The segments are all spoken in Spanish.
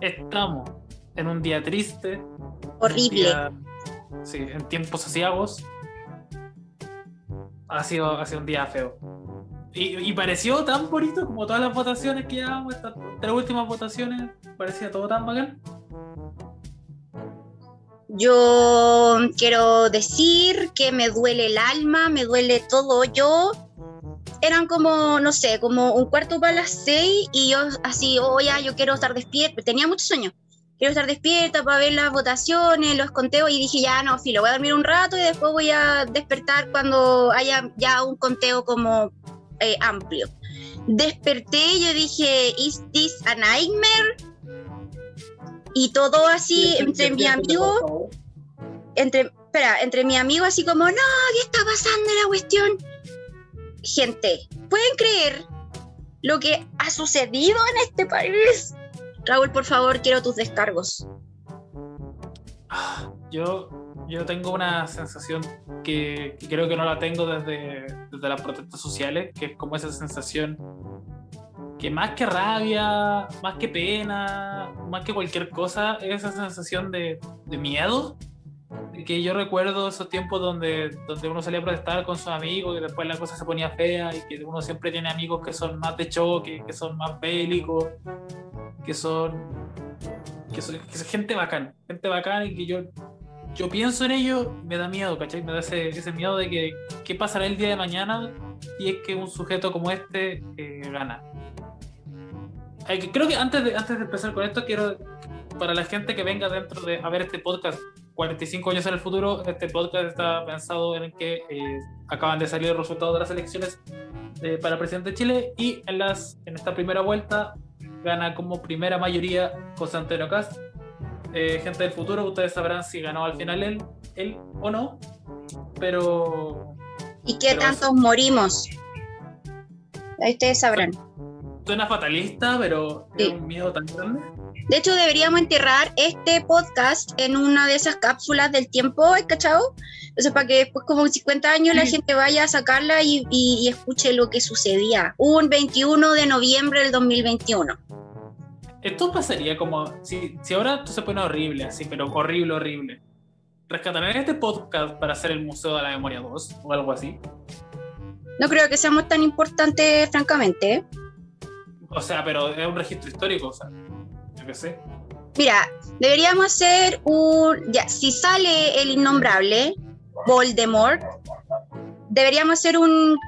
estamos en un día triste. Horrible. día- sí, en tiempos asiagos. Ha sido, ha sido un día feo. Y, y pareció tan bonito como todas las votaciones que llevamos, estas tres últimas votaciones. Parecía todo tan bacán. Yo quiero decir que me duele el alma, me duele todo. Yo eran como, no sé, como un cuarto para las seis y yo así, oh ya, yo quiero estar despierta. Tenía muchos sueños. Quiero estar despierta para ver las votaciones, los conteos y dije, ya no, filo, voy a dormir un rato y después voy a despertar cuando haya ya un conteo como eh, amplio. Desperté yo dije, ¿is this a nightmare? Y todo así entre mi amigo entre, espera, entre mi amigo así como, no, ¿qué está pasando la cuestión? Gente, ¿pueden creer lo que ha sucedido en este país? Raúl, por favor, quiero tus descargos. Ah, Yo, yo tengo una sensación que, creo que no la tengo desde, las protestas sociales, que es como esa sensación que más que rabia, más que pena, más que cualquier cosa, es esa sensación de miedo. Que yo recuerdo esos tiempos donde, donde uno salía a protestar con sus amigos y después la cosa se ponía fea y que uno siempre tiene amigos que son más de choque, que son más bélicos, que son que son, que son gente bacán, gente bacán y que yo, yo pienso en ello, me da miedo, ¿cachai? Me da ese, ese miedo de que qué pasará el día de mañana y es que un sujeto como este eh, gana. Creo que antes de, antes de empezar con esto, quiero, para la gente que venga dentro de a ver este podcast 45 años en el futuro, este podcast está pensado en que eh, acaban de salir los resultados de las elecciones eh, para presidente de Chile y en, las, en esta primera vuelta gana como primera mayoría José Antonio Cast. Eh, gente del futuro, ustedes sabrán si ganó al final él, él o no, pero ¿Y qué Pero tantos morimos? Ahí ustedes sabrán. suena fatalista, pero es Sí. un miedo tan grande. De hecho, deberíamos enterrar este podcast en una de esas cápsulas del tiempo, ¿has cachado? Entonces, para que después, como en 50 años, la Sí. gente vaya a sacarla y, y- y escuche lo que sucedía. Un 21 de noviembre del 2021. Esto pasaría como si, si ahora esto se pone horrible, así, pero horrible, horrible. ¿Rescatarán este podcast para hacer el Museo de la Memoria 2 o algo así? No creo que seamos tan importantes, francamente. ¿eh? O sea, pero es un registro histórico, o sea, Mira, deberíamos hacer un. Ya, si sale el innombrable, Voldemort, deberíamos hacer un,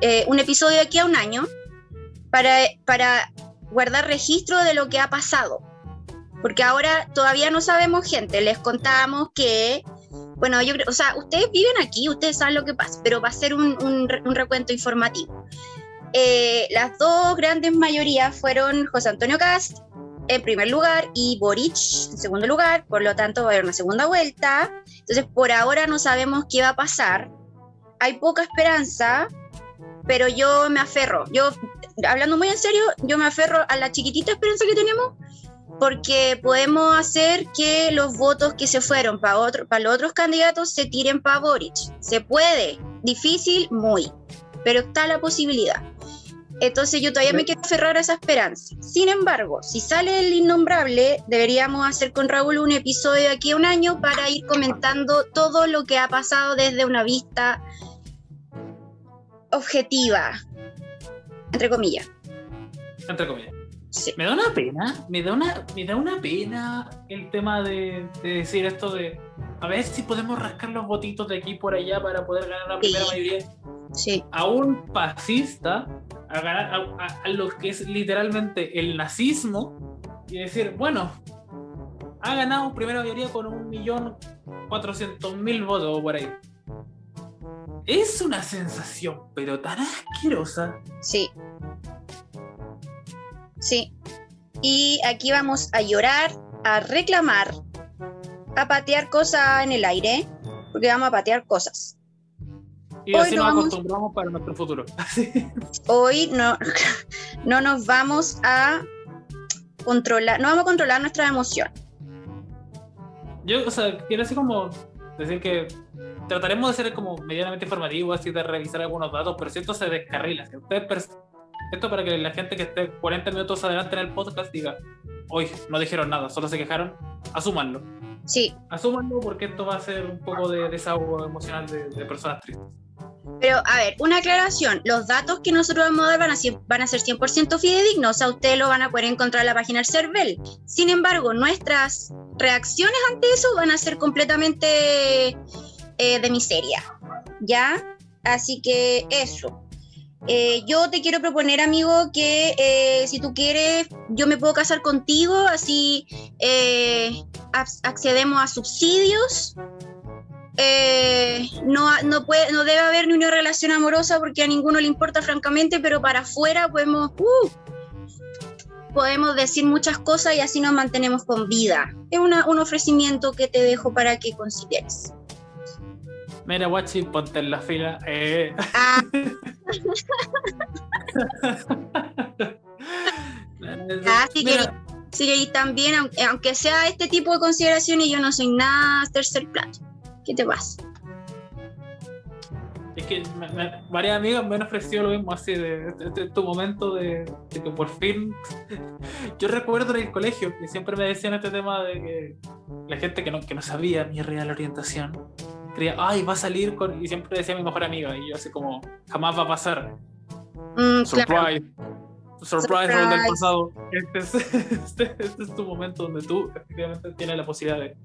eh, un episodio de aquí a un año para, para guardar registro de lo que ha pasado. Porque ahora todavía no sabemos, gente. Les contamos que. Bueno, yo creo, o sea, ustedes viven aquí, ustedes saben lo que pasa, pero va a ser un, un recuento informativo. Eh, las dos grandes mayorías fueron José Antonio Cast en primer lugar y Boric en segundo lugar, por lo tanto va a haber una segunda vuelta. Entonces, por ahora no sabemos qué va a pasar. Hay poca esperanza, pero yo me aferro. Yo, hablando muy en serio, yo me aferro a la chiquitita esperanza que tenemos porque podemos hacer que los votos que se fueron para otro, para los otros candidatos se tiren para Boric. Se puede, difícil, muy, pero está la posibilidad. Entonces yo todavía me quiero aferrar a esa esperanza. Sin embargo, si sale el innombrable, deberíamos hacer con Raúl un episodio aquí a un año para ir comentando todo lo que ha pasado desde una vista objetiva, entre comillas. Entre comillas. Sí. Me da una pena, me da una, me da una pena el tema de, de decir esto de a ver si podemos rascar los votitos de aquí por allá para poder ganar la primera mayoría. Sí, A un fascista, a ganar a, a- a lo que es literalmente el nazismo, y decir, bueno, ha ganado primera mayoría con un millón cuatrocientos mil votos por ahí. Es una sensación, pero tan asquerosa. sí. Sí. Y aquí vamos a llorar, a reclamar, a patear cosas en el aire, porque vamos a patear cosas. Y Hoy así no nos vamos- acostumbramos para nuestro futuro. Hoy no, no nos vamos a controlar, no vamos a controlar nuestra emoción. Yo, o sea, quiero así como decir que trataremos de ser como medianamente informativos, así de revisar algunos datos, pero si esto se descarrila, si ustedes esto para que la gente que esté 40 minutos adelante en el podcast diga, hoy no dijeron nada, solo se quejaron, asúmanlo. Sí. Asúmanlo porque esto va a ser un poco de desahogo emocional de, de personas tristes. Pero, a ver, una aclaración. Los datos que nosotros vamos a dar van a, ser- van a ser 100% fidedignos. A ustedes lo van a poder encontrar en la página del CERVEL. Sin embargo, nuestras reacciones ante eso van a ser completamente eh, de miseria. ¿Ya? Así que eso. Eh, yo te quiero proponer, amigo, que eh, si tú quieres, yo me puedo casar contigo, así eh, ac- accedemos a subsidios no, no, puede, no debe haber ni una relación amorosa porque a ninguno le importa francamente, pero para afuera podemos, uh, podemos decir muchas cosas y así nos mantenemos con vida. Es un ofrecimiento que te dejo para que consideres. Mira, Guachi, ponte en la fila. Eh, Ah, Así que- sí, y también, aunque, aunque sea este tipo de consideraciones, yo no soy nada tercer plano. ¿Qué te pasa? Es que me- me- varias amigas me han ofrecido lo mismo, así de tu momento de, de que por fin. Yo recuerdo en el colegio que siempre me decían este tema de que la gente que no, que no sabía mi real orientación creía, ay, va a salir con. Y siempre decía mi mejor amiga, y yo así como, jamás va a pasar. Mm, claro. Surprise. Surprise, del Surprise. pasado. Este es, este- este es tu momento donde tú efectivamente tienes la posibilidad de,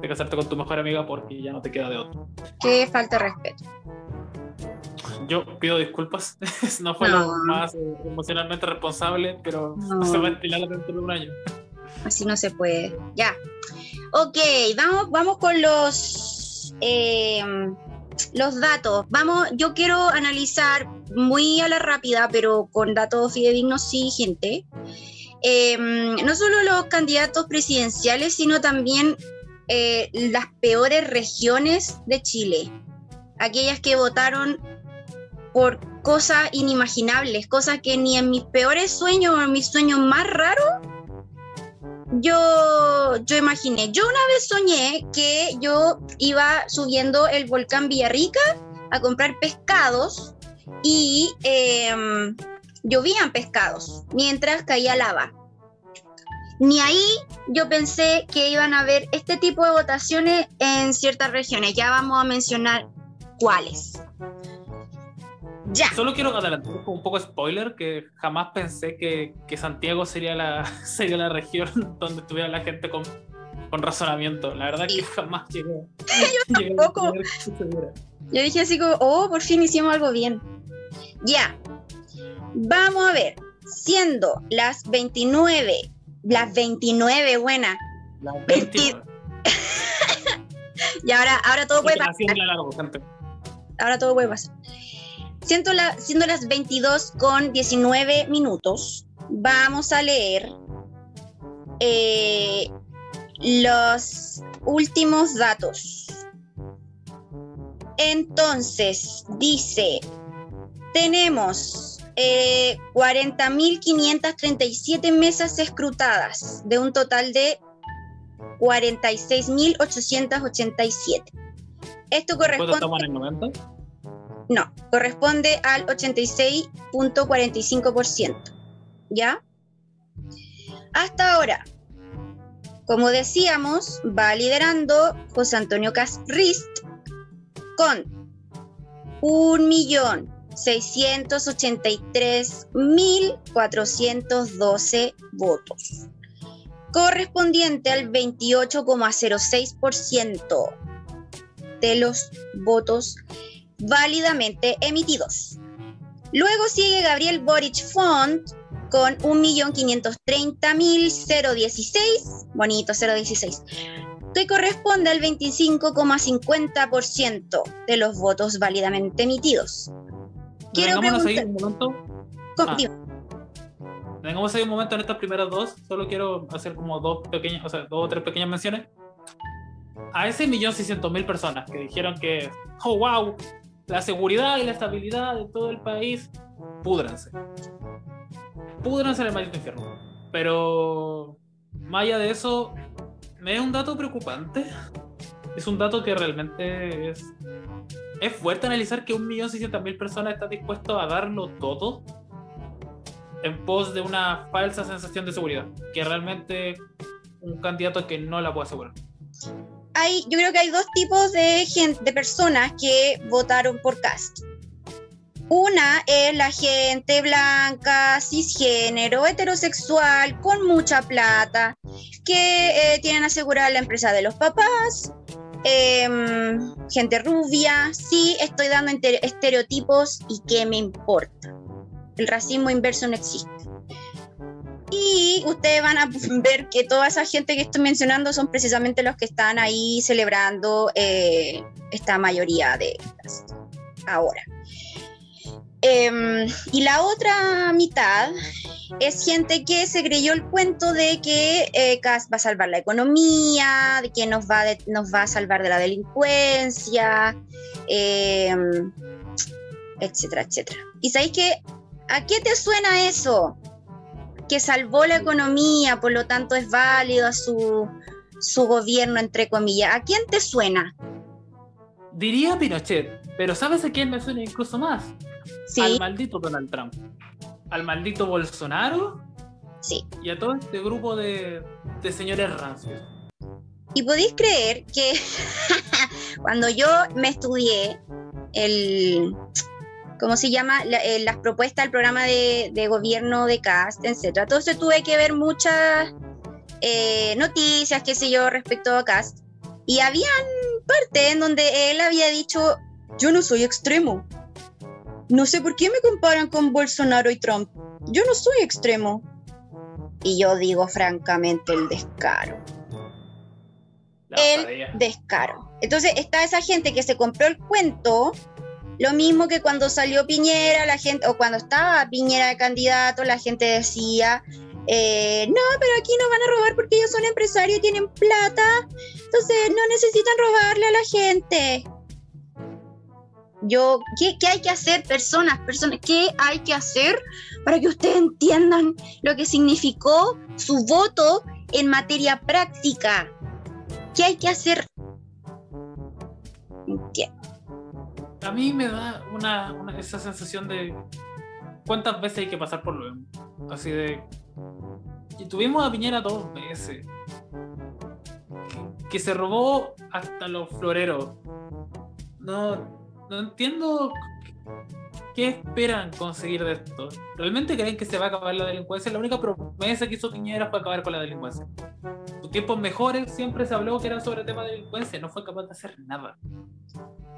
de casarte con tu mejor amiga porque ya no te queda de otro. Qué falta de respeto. Yo pido disculpas, no fue No. lo más eh, emocionalmente responsable, pero No. se va a estilar dentro de un año. Así no se puede. Ya. Ok, vamos, vamos con los, eh, los datos. Vamos, yo quiero analizar muy a la rápida, pero con datos fidedignos sí, gente. Eh, no solo los candidatos presidenciales, sino también eh, las peores regiones de Chile. Aquellas que votaron por cosas inimaginables, cosas que ni en mis peores sueños o en mis sueños más raros yo, yo imaginé, yo una vez soñé que yo iba subiendo el volcán Villarrica a comprar pescados y em, llovían pescados mientras caía lava. Ni ahí yo pensé que iban a haber este tipo de votaciones en ciertas regiones. Ya vamos a mencionar cuáles. Ya. Solo quiero adelantar un poco spoiler, que jamás pensé que, que Santiago sería la, sería la región donde estuviera la gente con, con razonamiento. La verdad Sí. que jamás llegó. Yo tampoco. Yo dije así como, oh, por fin hicimos algo bien. Ya. Vamos a ver. Siendo las 29, las 29, buena. La Veinti- 29. Y ahora, ahora todo puede pasar. Largo. Ahora todo puede pasar. Siendo, la- siendo las 22 con 19 minutos, vamos a leer eh, los últimos datos. Entonces, dice, tenemos eh, 40.537 mesas escrutadas de un total de 46.887. Esto ¿Cuánto corresponde... estamos en el 90? No, corresponde al 86.45%. ¿Ya? Hasta ahora, como decíamos, va liderando José Antonio Casrist con 1.683.412 votos, correspondiente al 28,06% de los votos válidamente emitidos. Luego sigue Gabriel Boric Font con 1.530.016, bonito 016, que corresponde al 25,50% de los votos válidamente emitidos. Quiero Vengámonos ahí preguntar- un momento. Ah. Vengamos ahí un momento en estas primeras dos. Solo quiero hacer como dos pequeñas, o sea, dos o tres pequeñas menciones. A ese millón seiscientos mil personas que dijeron que, oh wow, la seguridad y la estabilidad de todo el país, púdranse. Púdranse en el maldito infierno. Pero más allá de eso, me es un dato preocupante. Es un dato que realmente es. Es fuerte analizar que un millón seiscientos mil personas están dispuestos a darlo todo en pos de una falsa sensación de seguridad, que realmente un candidato que no la puede asegurar. Hay, yo creo que hay dos tipos de, gente, de personas que votaron por Cast. Una es la gente blanca, cisgénero, heterosexual, con mucha plata, que eh, tienen asegurada la empresa de los papás, em, gente rubia. Sí, estoy dando estereotipos y qué me importa. El racismo inverso no existe. Y ustedes van a ver que toda esa gente que estoy mencionando son precisamente los que están ahí celebrando eh, esta mayoría de ahora. Em, y la otra mitad es gente que se creyó el cuento de que eh, va a salvar la economía, de que nos va, nos va a salvar de la delincuencia, em, etcétera, etcétera. ¿Y sabéis que a qué te suena eso? Que salvó la economía, por lo tanto es válido su, su gobierno, entre comillas. ¿A quién te suena? Diría Pinochet, pero ¿sabes a quién me suena incluso más? al maldito Donald Trump, al maldito Bolsonaro sí. y a todo este grupo de, señores rancios. Y podéis creer que cuando yo me estudié el, ¿cómo se llama? Eh, las propuestas del programa de, gobierno de CAST, etc. Entonces tuve que ver muchas eh, noticias, qué sé yo, respecto a CAST. Y habían partes en donde él había dicho, yo no soy extremo, no sé por qué me comparan con Bolsonaro y Trump. Yo no soy extremo. Y yo digo francamente el descaro. el descaro. Entonces está esa gente que se compró el cuento, lo mismo que cuando salió Piñera, la gente, o cuando estaba Piñera de candidato, la gente decía, eh, no, pero aquí no van a robar porque ellos son empresarios y tienen plata, entonces no necesitan robarle a la gente yo, ¿qué, hay que hacer, personas, personas? ¿Qué hay que hacer para que ustedes entiendan lo que significó su voto en materia práctica? ¿Qué hay que hacer? A mí me da una, esa sensación de cuántas veces hay que pasar por lo Así de. Y tuvimos a Piñera dos veces. que se robó hasta los floreros. No, no entiendo qué esperan conseguir de esto. ¿Realmente creen que se va a acabar la delincuencia? La única promesa que hizo Piñera fue acabar con la delincuencia. Tiempos mejores siempre se habló que era sobre el tema de delincuencia, no fue capaz de hacer nada.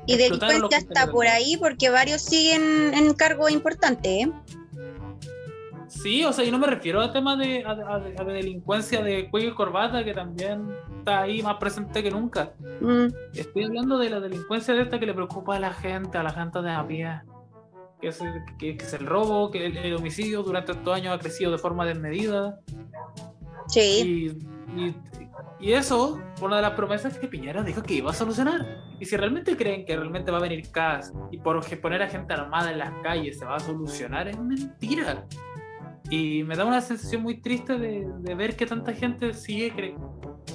Y delincuencia está por ahí porque varios siguen en cargo importante. ¿eh? Sí, o sea, yo no me refiero a temas de, a, delincuencia de cuello y corbata, que también está ahí más presente que nunca. Mm. Estoy hablando de la delincuencia de esta que le preocupa a la gente, a la gente de a pie. Que es, que, es el robo, que el, homicidio durante estos años ha crecido de forma desmedida. Sí. Y, y, eso, una de las promesas que Piñera dijo que iba a solucionar. Y si realmente creen que realmente va a venir CAS y por poner a gente armada en las calles se va a solucionar, es mentira. Y me da una sensación muy triste de, ver que tanta gente sigue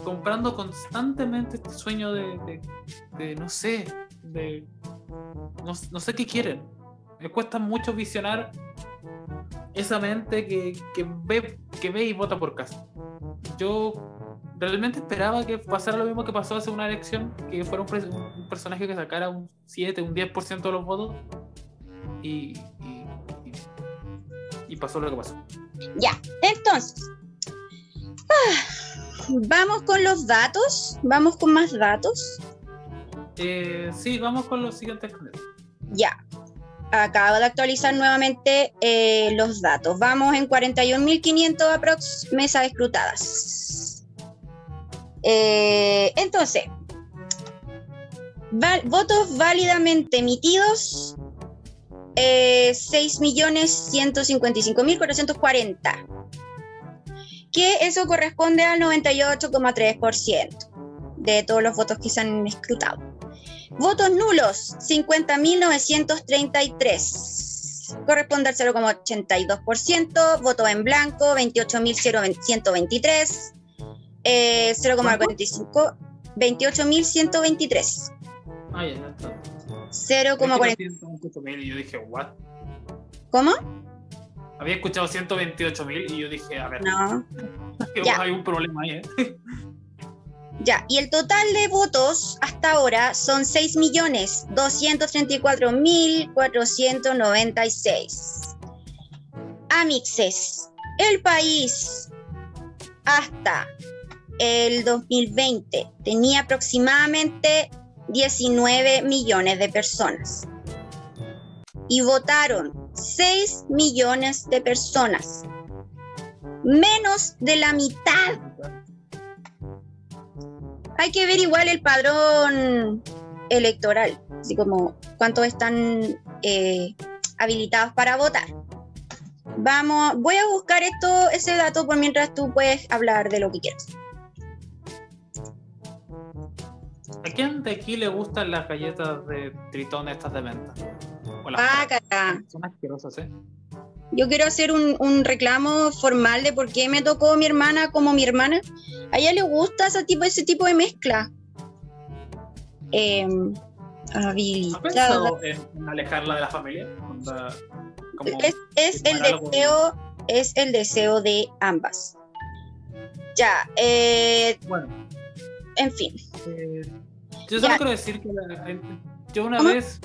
comprando constantemente este sueño de, no sé, de no, sé qué quieren. Me cuesta mucho visionar esa mente que, ve, que ve y vota por casa. Yo realmente esperaba que pasara lo mismo que pasó hace una elección, que fuera un, personaje que sacara un 7, un 10% de los votos. y, y pasó lo que pasó. Ya, entonces, ah, vamos con los datos, vamos con más datos. Eh, sí, vamos con los siguientes Ya, acabo de actualizar nuevamente eh, los datos. Vamos en 41.500 aprox mesas escrutadas. Eh, entonces, votos válidamente emitidos eh, 6.155.440, que eso corresponde al 98,3% de todos los votos que se han escrutado. Votos nulos, 50.933, corresponde al 0,82%. Voto en blanco, 28.123, eh, 0,45, 28.123. Ah, ya, está. 0,40. Yo dije, ¿what? ¿Cómo? había escuchado 128 mil y yo dije, a ver, No. Ya. hay un problema ahí, ¿eh? Ya, y el total de votos hasta ahora son 6.234.496. Amixes, el país hasta el 2020 tenía aproximadamente 19 millones de personas. Y votaron 6 millones de personas. Menos de la mitad hay que ver igual el padrón electoral, así como cuántos están eh, habilitados para votar. Vamos, voy a buscar esto, ese dato por mientras tú puedes hablar de lo que quieras. ¿A quién de aquí le gustan las galletas de tritón estas de las Ah, cara, Son asquerosas, ¿eh? yo quiero hacer un, un reclamo formal de por qué me tocó mi hermana como mi hermana. A ella le gusta ese tipo, ese tipo de mezcla. Em, ¿Has habilitada. pensado en, alejarla de la familia? Como- Es, es el deseo, es el deseo de ambas. Ya, eh, Bueno, en fin. eh, yo solo Ya. quiero decir que la- yo una ¿Cómo? vez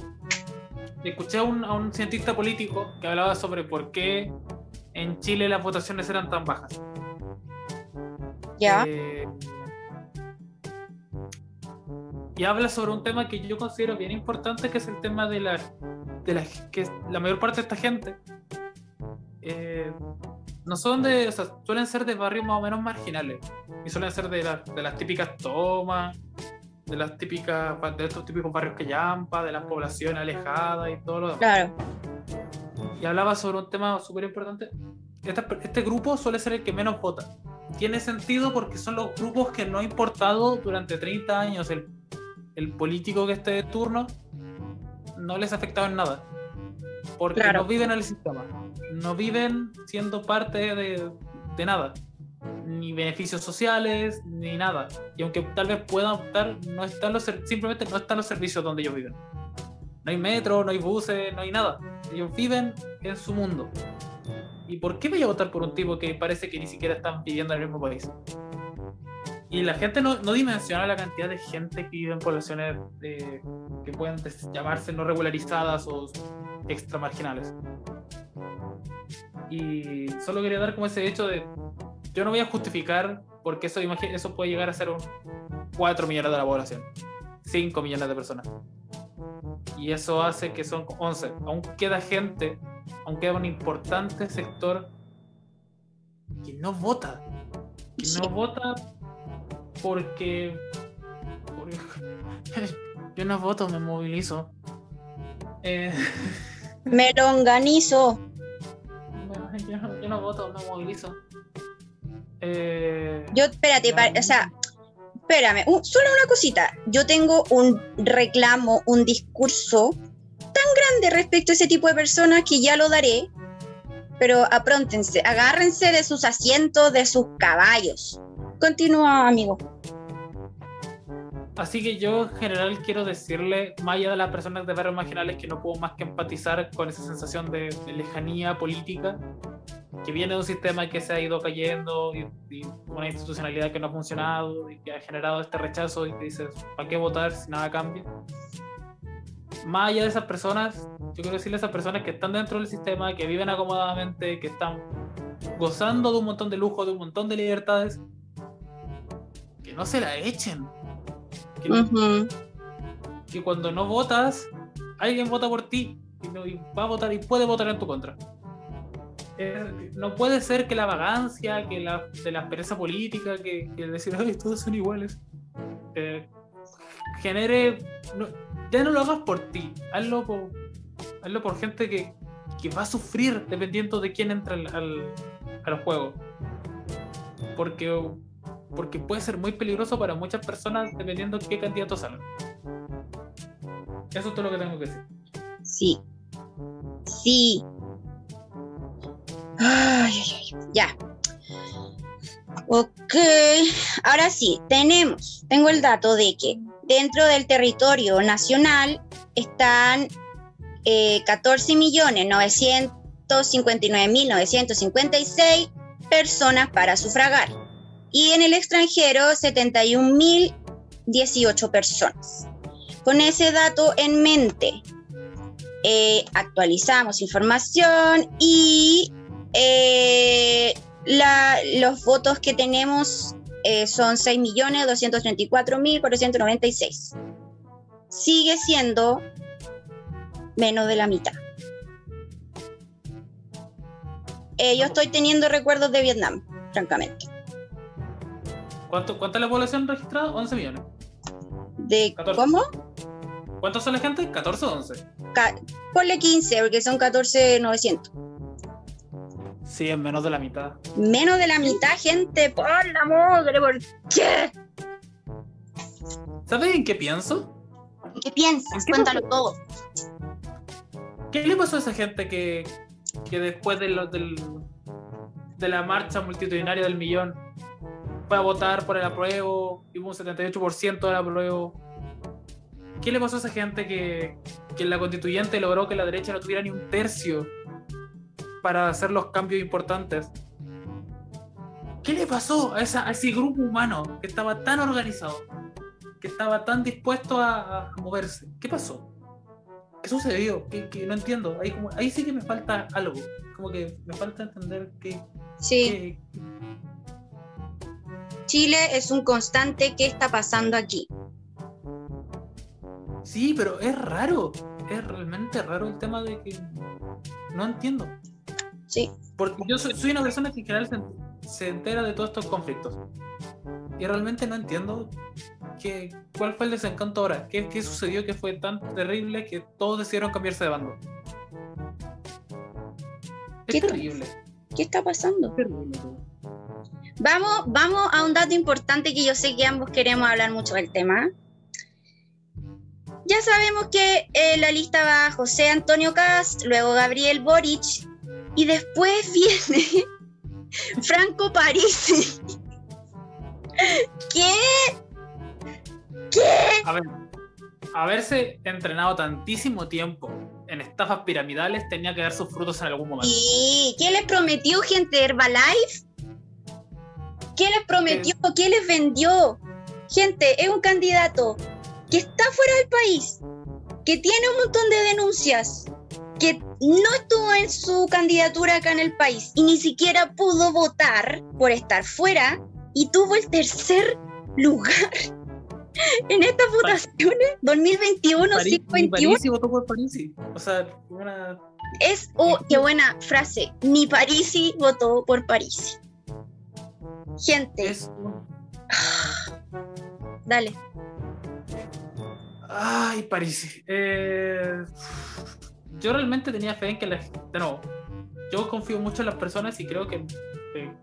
escuché a un, a un cientista político que hablaba sobre por qué en Chile las votaciones eran tan bajas. Ya, Eh, y habla sobre un tema que yo considero bien importante, que es el tema de la, de la que la mayor parte de esta gente eh, no son de, o sea, suelen ser de barrios más o menos marginales y suelen ser de, la- de las típicas tomas, de las típicas, de estos típicos barrios que llampa, de las poblaciones alejadas y todo lo demás claro, y hablaba sobre un tema súper importante. Esta- Este grupo suele ser el que menos vota. Tiene sentido porque son los grupos que no ha importado durante 30 años el, el político que esté de turno, no les ha afectado en nada. Porque Claro. no viven en el sistema, no viven siendo parte de, de nada, ni beneficios sociales, ni nada. Y aunque tal vez puedan optar, no están los, simplemente no están los servicios donde ellos viven. No hay metro, no hay buses, no hay nada. Ellos viven en su mundo. ¿Y por qué voy a votar por un tipo que parece que ni siquiera están viviendo en el mismo país? Y la gente no, no dimensiona la cantidad de gente que vive en poblaciones eh, que pueden llamarse no regularizadas o extramarginales. Y solo quería dar como ese hecho de. Yo no voy a justificar porque eso, eso puede llegar a ser un 4 millones de la población, 5 millones de personas y eso hace que son 11. Aún queda gente, aún queda un importante sector que no vota. Que Sí. no vota porque, porque- yo no voto, me movilizo. Eh, me lo organizo. yo no voto, me movilizo. Eh, Yo, espérate, pa- o sea, espérame, un- solo una cosita. Yo tengo un reclamo, un discurso tan grande respecto a ese tipo de personas que ya lo daré, pero apróntense, agárrense de sus asientos, de sus caballos. Continúa, amigo. Así que yo en general quiero decirle, más allá de las personas de barrios marginales, que no puedo más que empatizar con esa sensación de, de lejanía política, que viene de un sistema que se ha ido cayendo y, y una institucionalidad que no ha funcionado y que ha generado este rechazo y que dices, ¿para qué votar si nada cambia? Más allá de esas personas, yo quiero decirle a esas personas que están dentro del sistema, que viven acomodadamente, que están gozando de un montón de lujo, de un montón de libertades, que no se la echen. Que no- Ujú. que cuando no votas, alguien vota por ti y, no- y va a votar y puede votar en tu contra. No puede ser que la vagancia, que la, de la pereza política, que, que decir, ay, todos son iguales, eh, genere. ya no lo hagas por ti, hazlo por, hazlo por gente que, que va a sufrir dependiendo de quién entra al, al, al juego. Porque, porque puede ser muy peligroso para muchas personas dependiendo de qué candidato salga. Eso es todo lo que tengo que decir. Sí. Sí. Ay, ay, ay. Ya. Ok. Ahora sí, tenemos, tengo el dato de que dentro del territorio nacional están eh, 14 millones 900 259.956 personas para sufragar y en el extranjero 71.018 personas. Con ese dato en mente, eh, actualizamos información y eh, los votos que tenemos eh, son 6.234.496. Sigue siendo menos de la mitad. Eh, yo estoy teniendo recuerdos de Vietnam, francamente. ¿Cuánto, ¿Cuánta es la población registrada? 11 millones. ¿De cómo? ¿Cuántos son la gente? ¿14 o 11? ponle 15, porque son 14,900. Sí, es menos de la mitad. Menos de la mitad, gente, por la madre, ¿por qué? ¿Sabes en qué pienso? ¿Qué piensas? Cuéntalo todo. ¿Qué le pasó a esa gente que, que después de, lo, del, de la marcha multitudinaria del millón fue a votar por el apruebo y hubo un 78% del apruebo? ¿Qué le pasó a esa gente que, que en la constituyente logró que la derecha no tuviera ni un tercio para hacer los cambios importantes? ¿Qué le pasó a, esa, a ese grupo humano que estaba tan organizado, que estaba tan dispuesto a, a moverse? ¿Qué pasó? ¿Qué sucedió? Que, no entiendo. Ahí, como, ahí sí que me falta algo. Como que me falta entender que. Sí. Chile es un constante. ¿Qué está pasando aquí? Sí, pero es raro. Es realmente raro el tema de que. No entiendo. Sí. Porque yo soy, soy una persona que en general se, se entera de todos estos conflictos. Y realmente no entiendo ¿Qué, ¿Cuál fue el desencanto ahora? ¿Qué, ¿Qué, sucedió que fue tan terrible que todos decidieron cambiarse de bando? Es terrible. ¿Qué está pasando? Vamos, vamos a un dato importante que yo sé que ambos queremos hablar mucho del tema. Ya sabemos que en la lista va José Antonio Cast, luego Gabriel Boric y después viene Franco Parisi. ¿Qué ¿Qué? haberse entrenado tantísimo tiempo en estafas piramidales tenía que dar sus frutos en algún momento. ¿Y qué les prometió gente de Herbalife? ¿Qué les prometió? ¿Qué les vendió? Gente, es un candidato que está fuera del país, que tiene un montón de denuncias, que no estuvo en su candidatura acá en el país y ni siquiera pudo votar por estar fuera y tuvo el tercer lugar en estas votaciones 2021 París, 51 votó por Parisi. O sea, una... es oh, qué buena frase. Ni Parisi votó por Parisi. Gente. Es... Dale. Ay, Parisi. Eh... Yo realmente tenía fe en que la... de nuevo, yo confío mucho en las personas y creo que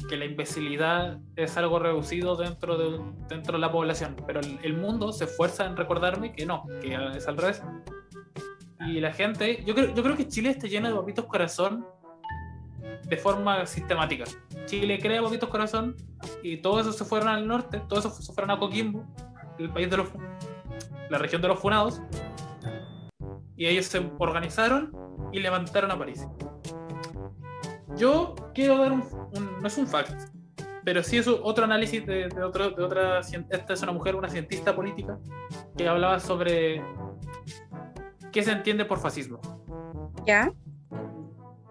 que, la imbecilidad es algo reducido dentro de, dentro de la población, pero el, mundo se esfuerza en recordarme que no, que es al revés. Y la gente, yo creo, yo creo que Chile está lleno de papitos corazón de forma sistemática. Chile crea papitos corazón y todo eso se fueron al norte, todo eso se fueron a Coquimbo, el país de los, la región de los funados, y ellos se organizaron y levantaron a París. Yo quiero dar un, no es un fact, pero sí es otro análisis de, de, otro, de otra, esta es una mujer, una cientista política, que hablaba sobre qué se entiende por fascismo. ¿Ya?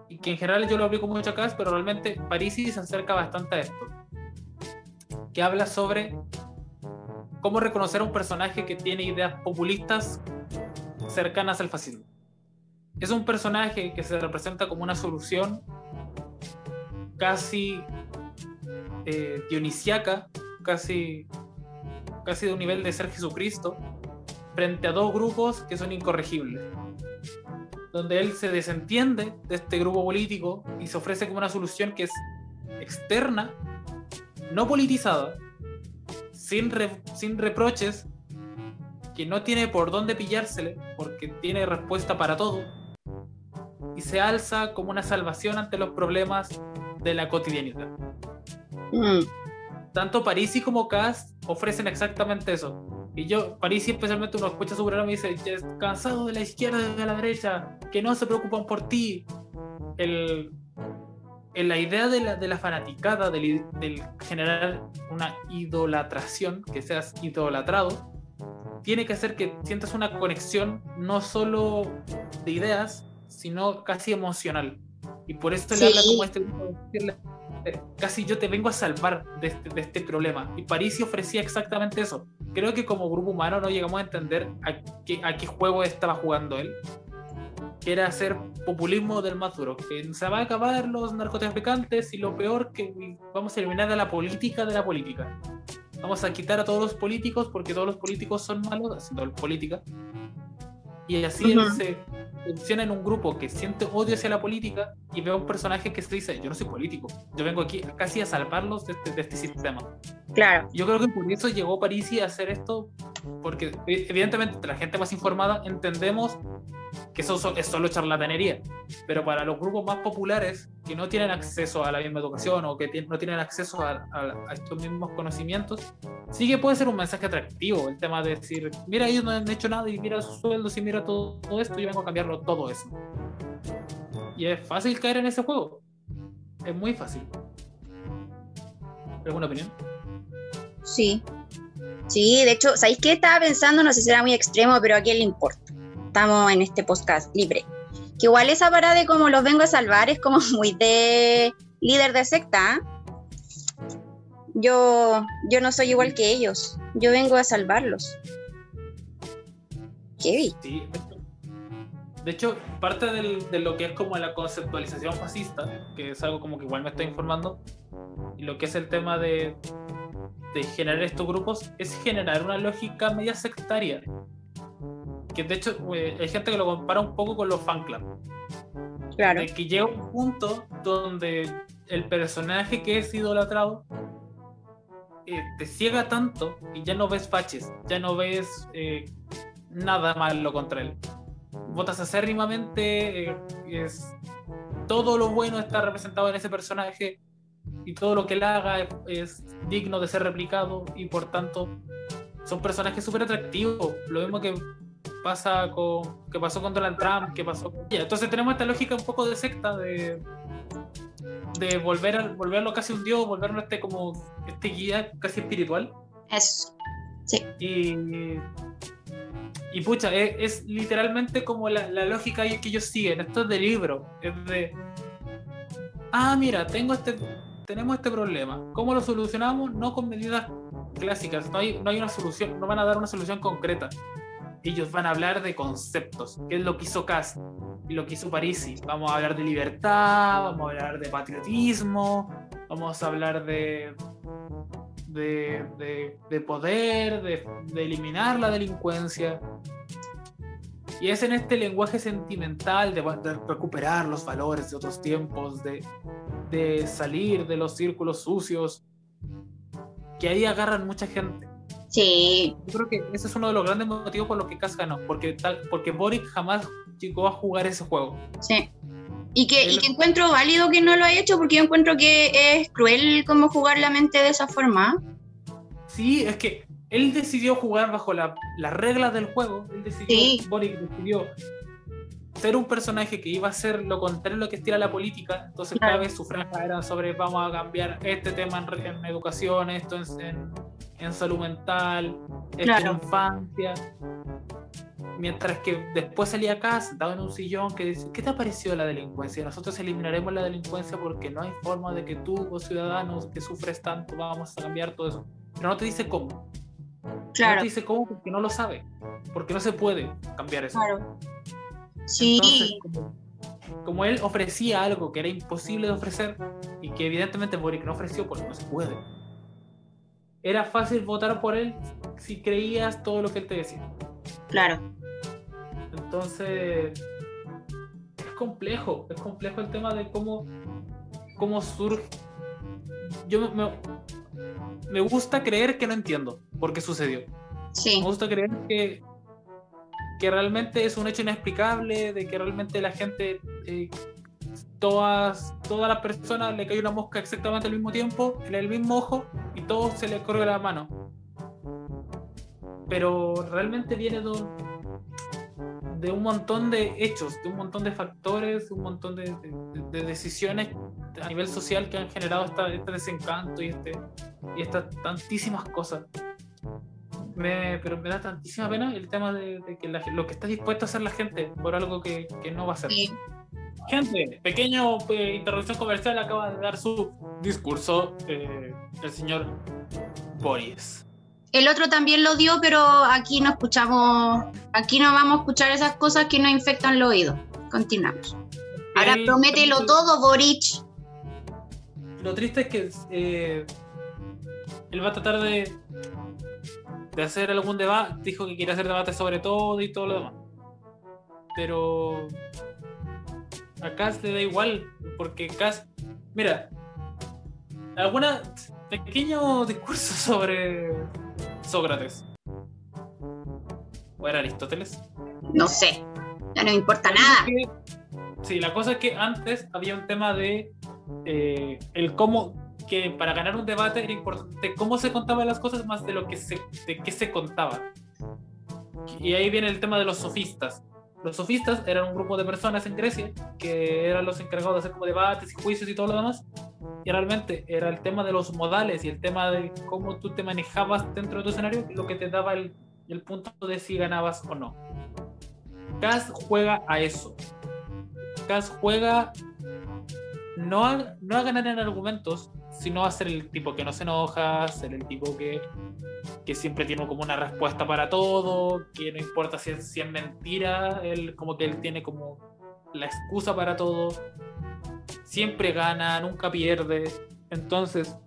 Y que en general yo lo aplico mucho acá, pero realmente Parisi se acerca bastante a esto. Que habla sobre cómo reconocer a un personaje que tiene ideas populistas cercanas al fascismo. Es un personaje que se representa como una solución casi eh, dionisiaca, casi, casi de un nivel de ser Jesucristo, frente a dos grupos que son incorregibles. Donde él se desentiende de este grupo político y se ofrece como una solución que es externa, no politizada, sin, sin reproches, que no tiene por dónde pillársele, porque tiene respuesta para todo, y se alza como una salvación ante los problemas de la cotidianidad. Mm. Tanto Parisi como Cast ofrecen exactamente eso. Y yo, Parisi especialmente uno escucha su programa y dice, cansado de la izquierda y de la derecha, que no se preocupan por ti, el, en la idea de la, de la fanaticada, del, del generar una idolatración, que seas idolatrado, tiene que hacer que sientas una conexión no solo de ideas, sino casi emocional. Y por eso le habla como este casi yo te vengo a salvar de este, de este problema. Y Parisi ofrecía exactamente eso. Creo que como grupo humano no llegamos a entender a qué, a qué juego estaba jugando él. Que era hacer populismo del más duro. Que se va a acabar los narcotraficantes y lo peor que vamos a eliminar a la política de la política. Vamos a quitar a todos los políticos porque todos los políticos son malos haciendo política. Y así él se funciona en un grupo que siente odio hacia la política y ve a un personaje que se dice, yo no soy político, yo vengo aquí casi a salvarlos de este, de este sistema. Claro. Yo creo que por eso llegó Parisi a hacer esto, porque e, evidentemente la gente más informada entendemos que eso es solo charlatanería, pero para los grupos más populares que no tienen acceso a la misma educación o que no tienen acceso a, a, estos mismos conocimientos, sí que puede ser un mensaje atractivo el tema de decir, mira, ellos no han hecho nada y mira sus sueldos y mira todo, todo esto, yo vengo a cambiarlo todo eso. Y es fácil caer en ese juego. Es muy fácil. ¿Alguna opinión? Sí. Sí, de hecho, ¿sabéis qué estaba pensando? No sé si era muy extremo, pero a quién le importa. Estamos en este podcast libre. Que igual esa parada de como los vengo a salvar es como muy de líder de secta. ¿ah? Yo, yo no soy igual que ellos. Yo vengo a salvarlos. ¿Qué Sí, de hecho, parte del, de lo que es como la conceptualización fascista, que es algo como que igual me estoy informando, y lo que es el tema de, de generar estos grupos, es generar una lógica media sectaria. Que de hecho, eh, hay gente que lo compara un poco con los fan club. Claro. De que llega un punto donde el personaje que es idolatrado eh, te ciega tanto y ya no ves faches, ya no ves eh, nada malo contra él votas acérrimamente, eh, es, todo lo bueno está representado en ese personaje y todo lo que él haga es, digno de ser replicado y por tanto son personajes súper atractivos. Lo mismo que pasa con que pasó con Donald Trump, que pasó con... Entonces tenemos esta lógica un poco de secta de de volver a, volverlo casi un dios, volverlo este como este guía casi espiritual. Eso. Sí. Y y pucha, es, literalmente como la, lógica que ellos siguen. Esto es de libro. Es de. Ah, mira, tengo este, tenemos este problema. ¿Cómo lo solucionamos? No con medidas clásicas. No hay, no hay una solución, no van a dar una solución concreta. Ellos van a hablar de conceptos, que es lo que hizo Cass y lo que hizo Parisi. Vamos a hablar de libertad, vamos a hablar de patriotismo, vamos a hablar de, de, poder, de, eliminar la delincuencia. Y es en este lenguaje sentimental de, recuperar los valores de otros tiempos, de, salir de los círculos sucios, que ahí agarran mucha gente. Sí. Yo creo que ese es uno de los grandes motivos por los que Cas ganó, porque, tal, porque Boric jamás llegó a jugar ese juego. Sí. Y que, y que encuentro válido que no lo haya hecho porque yo encuentro que es cruel como jugar la mente de esa forma. Sí, es que él decidió jugar bajo las reglas del juego. Él decidió, Boric decidió ser un personaje que iba a ser lo contrario a lo que estira la política. Entonces cada vez su franja era sobre vamos a cambiar este tema en, educación, esto en, en, salud mental, en infancia. Mientras que después salía acá sentado en un sillón que dice, ¿qué te ha parecido la delincuencia? Nosotros eliminaremos la delincuencia porque no hay forma de que tú, o ciudadanos que sufres tanto, vamos a cambiar todo eso. Pero no te dice cómo. Claro. No te dice cómo porque no lo sabe. Porque no se puede cambiar eso. Claro. Sí. como, él ofrecía algo que era imposible de ofrecer y que evidentemente Boric no ofreció porque no se puede, era fácil votar por él si creías todo lo que él te decía. Claro. Entonces, es complejo, es complejo el tema de cómo, cómo surge. Yo me, me gusta creer que no entiendo por qué sucedió. Sí. Me gusta creer que, que realmente es un hecho inexplicable, de que realmente la gente, eh, todas, todas las personas le cae una mosca exactamente al mismo tiempo, en el mismo ojo, y todo se le corre la mano. Pero realmente viene de un, de un montón de hechos, de un montón de factores, de un montón de, de, decisiones a nivel social que han generado esta, este desencanto y, este, y estas tantísimas cosas. Me, pero me da tantísima pena el tema de, que lo que está dispuesto a hacer la gente por algo que, que no va a ser. Gente, pequeño eh, interrupción comercial acaba de dar su discurso eh, el señor Boris. El otro también lo dio, pero aquí no escuchamos, aquí no vamos a escuchar esas cosas que nos infectan los oídos. Continuamos. Ahora promételo todo, Boric. Lo triste es que eh, él va a tratar de, de hacer algún debate. Dijo que quiere hacer debate sobre todo y todo lo demás. Pero a Cass le da igual, porque Cass, mira, alguna pequeño discurso sobre Sócrates. ¿O era Aristóteles? No sé, ya no me importa nada. sí, la cosa es que antes había un tema de eh, el cómo, que para ganar un debate era importante cómo se contaban las cosas más de lo que se, de qué se contaba. Y ahí viene el tema de los sofistas. Los sofistas eran un grupo de personas en Grecia que eran los encargados de hacer como debates y juicios y todo lo demás. Y realmente era el tema de los modales y el tema de cómo tú te manejabas dentro de tu escenario lo que te daba el, el punto de si ganabas o no. Cas juega a eso. Cas juega no a, no a ganar en argumentos, sino a ser el tipo que no se enoja, ser el tipo que, que siempre tiene como una respuesta para todo, que no importa si es, si es mentira, él como que él tiene como la excusa para todo, siempre gana, nunca pierde. Entonces,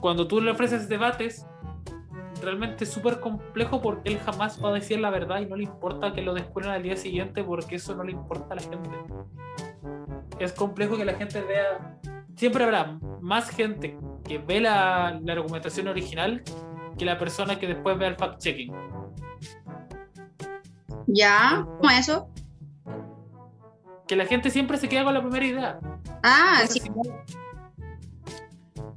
cuando tú le ofreces debates, realmente es súper complejo porque él jamás va a decir la verdad y no le importa que lo descubran al día siguiente porque eso no le importa a la gente. Es complejo que la gente vea siempre habrá más gente que ve la, la argumentación original que la persona que después ve el fact-checking. ¿Ya? ¿Cómo eso? Que la gente siempre se queda con la primera idea. Ah, sí.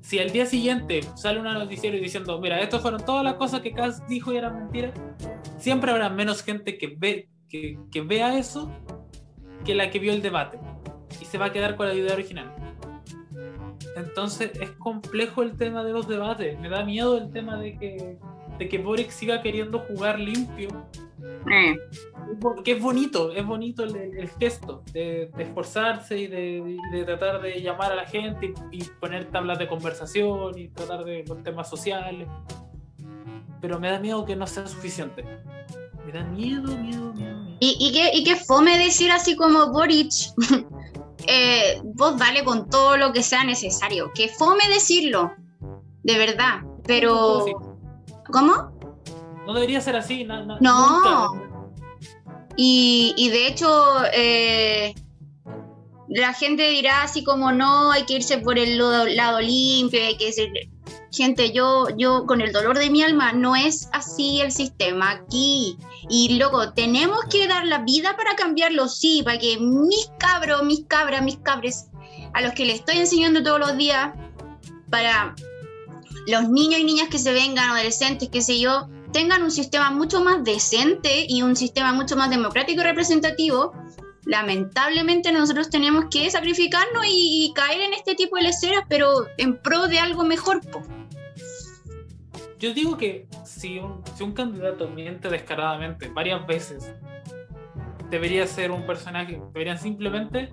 Si, al día siguiente sale una noticiero diciendo, mira, estas fueron todas las cosas que Cass dijo y eran mentiras, siempre habrá menos gente que, ve, que, que vea eso que la que vio el debate. Y se va a quedar con la idea original. Entonces es complejo el tema de los debates. Me da miedo el tema de que, de que Boric siga queriendo jugar limpio. Mm. Porque es bonito, es bonito el, gesto de, esforzarse y de, tratar de llamar a la gente y, poner tablas de conversación y tratar de los temas sociales. Pero me da miedo que no sea suficiente. Me da miedo, miedo, miedo. ¿Y, y, qué, y qué fome decir así como Boric? eh, vos dale con todo lo que sea necesario. Que fome decirlo, de verdad, pero... ¿Cómo? No debería ser así. no. Y, y, de hecho, eh, la gente dirá así como no, hay que irse por el lado, limpio, hay que ser... Gente, yo, yo con el dolor de mi alma, no es así el sistema aquí. Y luego, tenemos que dar la vida para cambiarlo, sí, para que mis cabros, mis cabras, mis cabres, a los que le estoy enseñando todos los días, para los niños y niñas que se vengan, adolescentes, qué sé yo, tengan un sistema mucho más decente y un sistema mucho más democrático y representativo, lamentablemente nosotros tenemos que sacrificarnos y, caer en este tipo de leceras, pero en pro de algo mejor. Yo digo que si un, si un candidato miente descaradamente varias veces, debería ser un personaje, deberían simplemente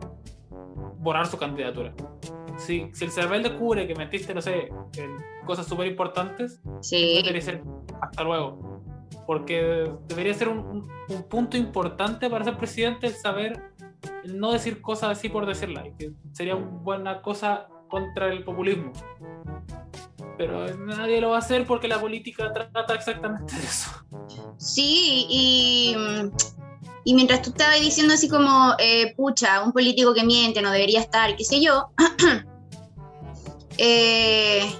borrar su candidatura. Si, si el CERVEL descubre que mentiste, no sé, en cosas súper importantes, sí. debería ser hasta luego. Porque debería ser un, un, punto importante para ser presidente el saber no decir cosas así por decirlas. Que sería una buena cosa contra el populismo. Pero nadie lo va a hacer porque la política trata exactamente de eso. Sí, y, y mientras tú estabas diciendo así como, eh, pucha, un político que miente no debería estar, qué sé yo, eh,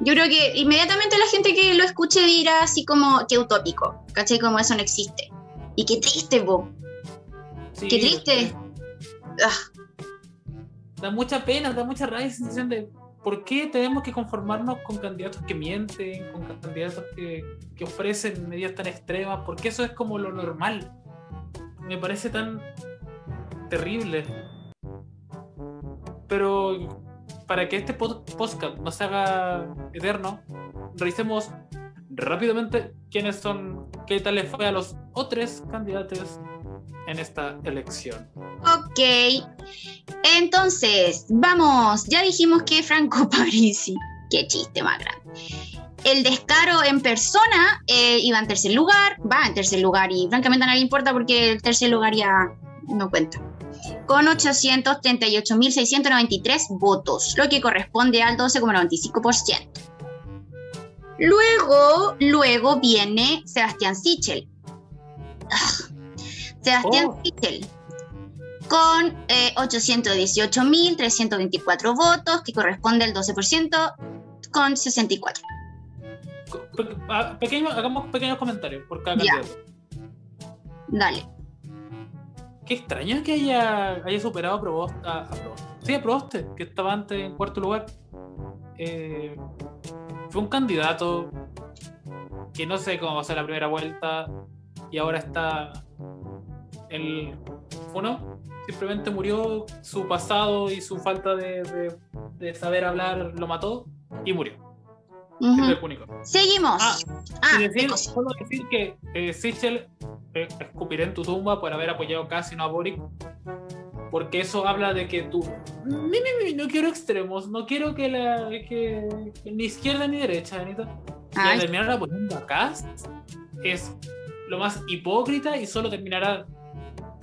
yo creo que inmediatamente la gente que lo escuche dirá así como, qué utópico, ¿cachai? Como eso no existe. Y qué triste, vos. qué triste. Ah. Da mucha pena, da mucha rabia sensación de por qué tenemos que conformarnos con candidatos que mienten, con candidatos que, que ofrecen medidas tan extremas, porque eso es como lo normal. me parece tan terrible. Pero para que este podcast no se haga eterno, revisemos rápidamente quiénes son, qué tal les fue a los otros candidatos en esta elección. Ok, entonces, vamos, ya dijimos que Franco Parisi, qué chiste más grande. El descaro en persona eh, iba en tercer lugar, va en tercer lugar y francamente nadie le importa porque el tercer lugar ya no cuenta. Con 838.693 votos, lo que corresponde al 12,95%. Luego, luego viene Sebastián Sichel. Sebastián oh. Sichel con eh, 818.324 votos, que corresponde al 12%, con 64. Pequeño, hagamos pequeños comentarios por cada candidato. Dale. Qué extraño que haya, haya superado a Proboste. A, Sí, a Proboste, que estaba antes en cuarto lugar. Eh, fue un candidato que no sé cómo va a ser la primera vuelta y ahora está el uno. Simplemente murió su pasado y su falta de, saber hablar lo mató y murió. Seguimos. Ah, ah decir, solo decir que eh, Sichel eh, escupiré en tu tumba por haber apoyado casi no a Boric porque eso habla de que tú no quiero extremos, no quiero que la que, ni izquierda ni derecha, Anita. Y terminar apoyando a Cast es lo más hipócrita y solo terminará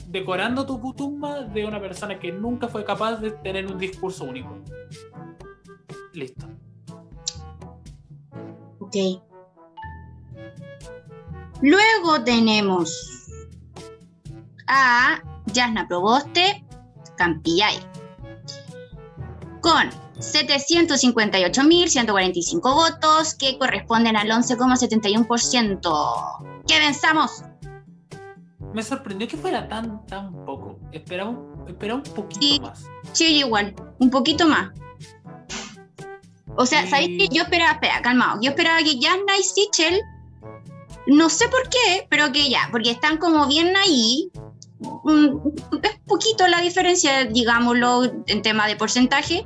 decorando tu tumba de una persona que nunca fue capaz de tener un discurso único. Listo. Ok. Luego tenemos a Yasna Proboste Campillay con 758.145 votos que corresponden al 11,71%. ¿Qué pensamos? Me sorprendió que fuera tan, tan poco. Esperaba, un poquito más. Sí, igual, un poquito más. O sea, ¿sabéis que yo esperaba, espera, calmado, yo esperaba que Janna y Sichel, no sé por qué, pero que ya, porque están como bien ahí, es poquito la diferencia, digámoslo, en tema de porcentaje,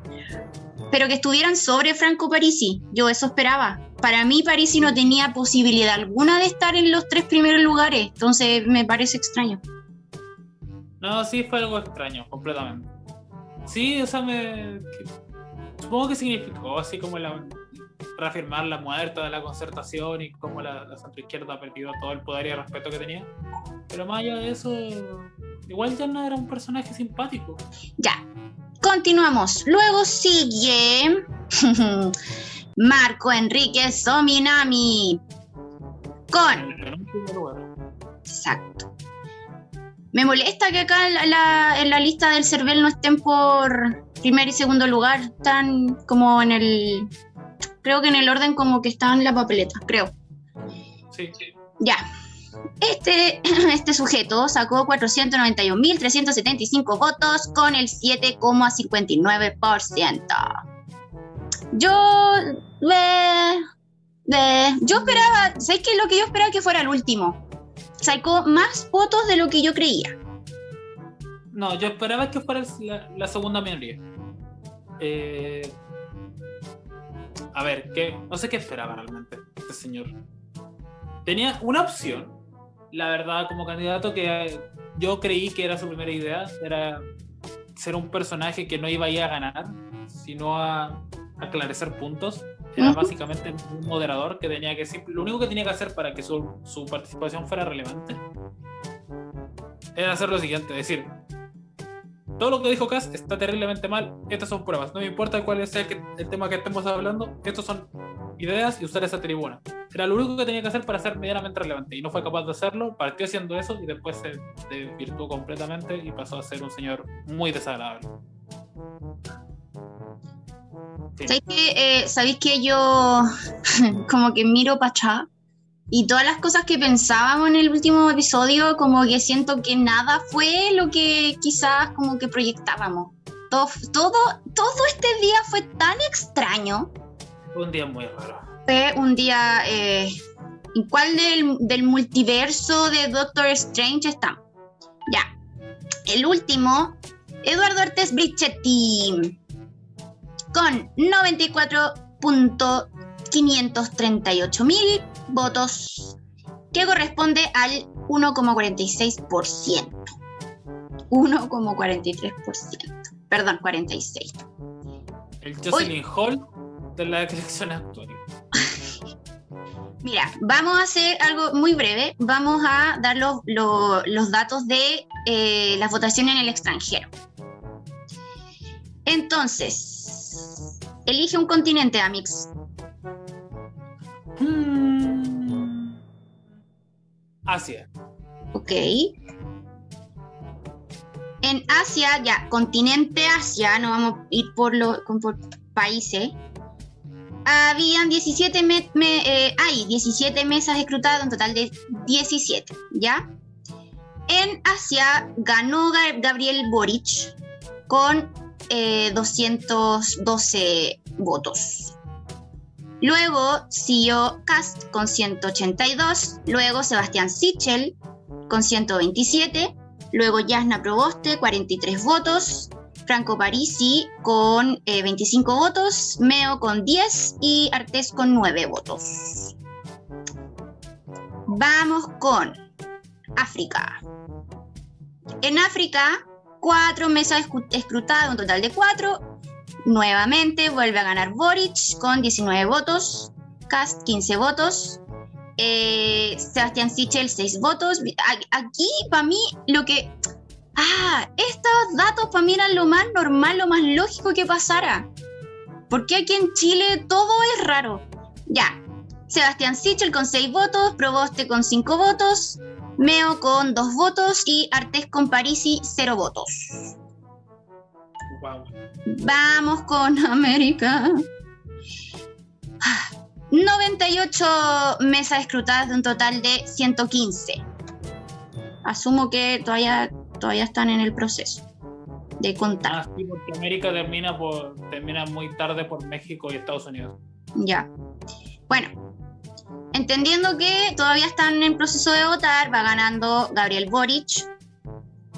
pero que estuvieran sobre Franco Parisi. Yo eso esperaba. Para mí Parisi no tenía posibilidad alguna de estar en los tres primeros lugares, entonces me parece extraño. No, sí fue algo extraño, completamente. Sí, o sea, me... Supongo que significó así como la, reafirmar la muerte de la concertación y cómo la, la izquierda ha perdido todo el poder y el respeto que tenía. Pero más allá de eso, igual ya no era un personaje simpático. Ya, continuamos. Luego sigue Marco Enrique Sominami con... Exacto. Me molesta que acá en la, en la lista del CERVEL no estén por primer y segundo lugar, están como en el creo que en el orden como que está en la papeleta, creo. Sí, sí. Ya. Este, este sujeto sacó 491.375 votos con el 7,59%. Yo, yo esperaba, ¿sabes qué? Lo que yo esperaba que fuera el último. Sacó más votos de lo que yo creía. No, yo esperaba que fuera la, la segunda mayoría. Eh, a ver, que no sé qué esperaba realmente este señor. Tenía una opción, la verdad, como candidato que yo creí que era su primera idea, era ser un personaje que no iba a ir a ganar, sino a aclarecer puntos. Era básicamente un moderador que tenía que lo único que tenía que hacer para que su, su participación fuera relevante era hacer lo siguiente, decir, todo lo que dijo Cass está terriblemente mal. Estas son pruebas. No me importa cuál es el, tema que estemos hablando. Estos son ideas y usar esa tribuna. Era lo único que tenía que hacer para ser medianamente relevante y no fue capaz de hacerlo. Partió haciendo eso y después se desvirtuó completamente y pasó a ser un señor muy desagradable. ¿Sabéis que, eh, ¿Sabéis que yo como que miro para atrás y todas las cosas que pensábamos en el último episodio, como que siento que nada fue lo que quizás como que proyectábamos. Todo, todo, todo este día fue tan extraño. Un día muy raro. Fue un día... Eh, ¿En cuál del, del, multiverso de Doctor Strange estamos? Ya. El último, Eduardo Artes Brichetti, con 94.538 mil votos, que corresponde al 1,46%. 1,43%. Perdón, 46. El Jocelyn Hall de la elección actual. Mira, vamos a hacer algo muy breve. Vamos a dar los, los datos de eh, las votaciones en el extranjero. Entonces, elige un continente, Amix. Hmm. Asia. Ok. En Asia, ya, continente Asia, no vamos a ir por, lo, por países habían 17 eh, hay 17 mesas escrutadas, un total de 17, ¿ya? En Asia ganó Gabriel Boric con 212 eh, votos. Luego siguió Cast con 182, luego Sebastián Sichel con 127, luego Yasna Proboste 43 votos, Franco Parisi con 25 eh, votos, Meo con 10 y Artés con 9 votos. Vamos con África. En África, cuatro mesas escrutadas, un total de cuatro. Nuevamente vuelve a ganar Boric con 19 votos, Cast 15 votos, eh, Sebastián Sichel 6 votos. Aquí, para mí, lo que ah, estos datos para mí eran lo más normal, lo más lógico que pasara. Porque aquí en Chile todo es raro. Ya, Sebastián Sichel con 6 votos, Proboste con 5 votos, Meo con 2 votos y Artés con Parisi 0 votos. Vamos con América. 98 mesas escrutadas de un total de 115. Asumo que todavía todavía están en el proceso de contar. Ah, sí, porque América termina, por, termina muy tarde por México y Estados Unidos. Ya. Bueno, entendiendo que todavía están en proceso de votar, va ganando Gabriel Boric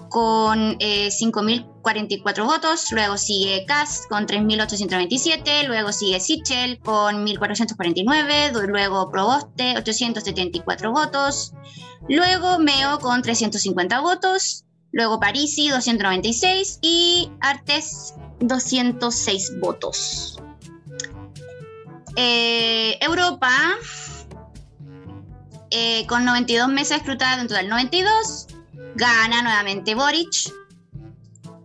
con eh, 5.044 votos, luego sigue Kass con 3.827, luego sigue Sichel con 1.449, luego Proboste 874 votos, luego Meo con 350 votos, Luego Parisi, 296 y Artes, 206 votos. Eh, Europa, eh, con 92 mesas escrutadas en total 92, gana nuevamente Boric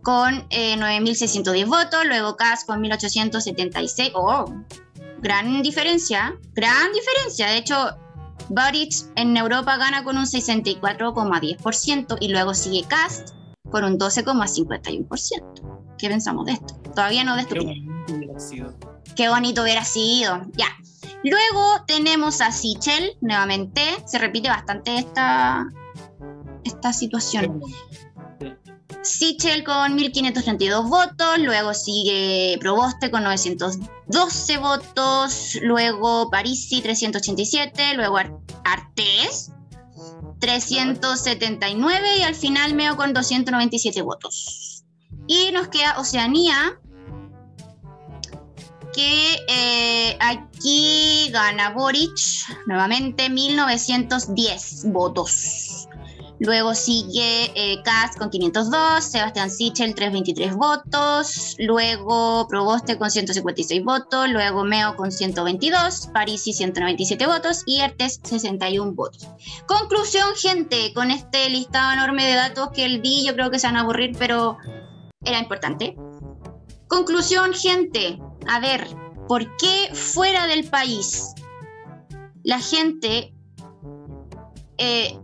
con 9.610 eh, votos, luego Kass con 1.876. Oh, gran diferencia, gran diferencia. De hecho, Boric en Europa gana con un 64,10% y luego sigue Cast con un 12,51%. ¿Qué pensamos de esto? Todavía no de esto. Qué bonito hubiera sido. Qué bonito hubiera sido. Ya. Luego tenemos a Sichel, nuevamente. Se repite bastante esta, esta situación. Sichel con 1.532 votos, luego sigue Proboste con 912 votos, luego Parisi 387, luego Artés 379 y al final Meo con 297 votos. Y nos queda Oceanía, que eh, aquí gana Boric nuevamente 1910 votos. Luego sigue eh, con 502, Sebastián Sichel 323 votos, luego Proboste con 156 votos, luego Meo con 122, Parisi 197 votos y Artes 61 votos. Conclusión, gente, con este listado enorme de datos que el di yo creo que se van a aburrir, pero era importante. Conclusión, gente, a ver, ¿por qué fuera del país la gente... Eh,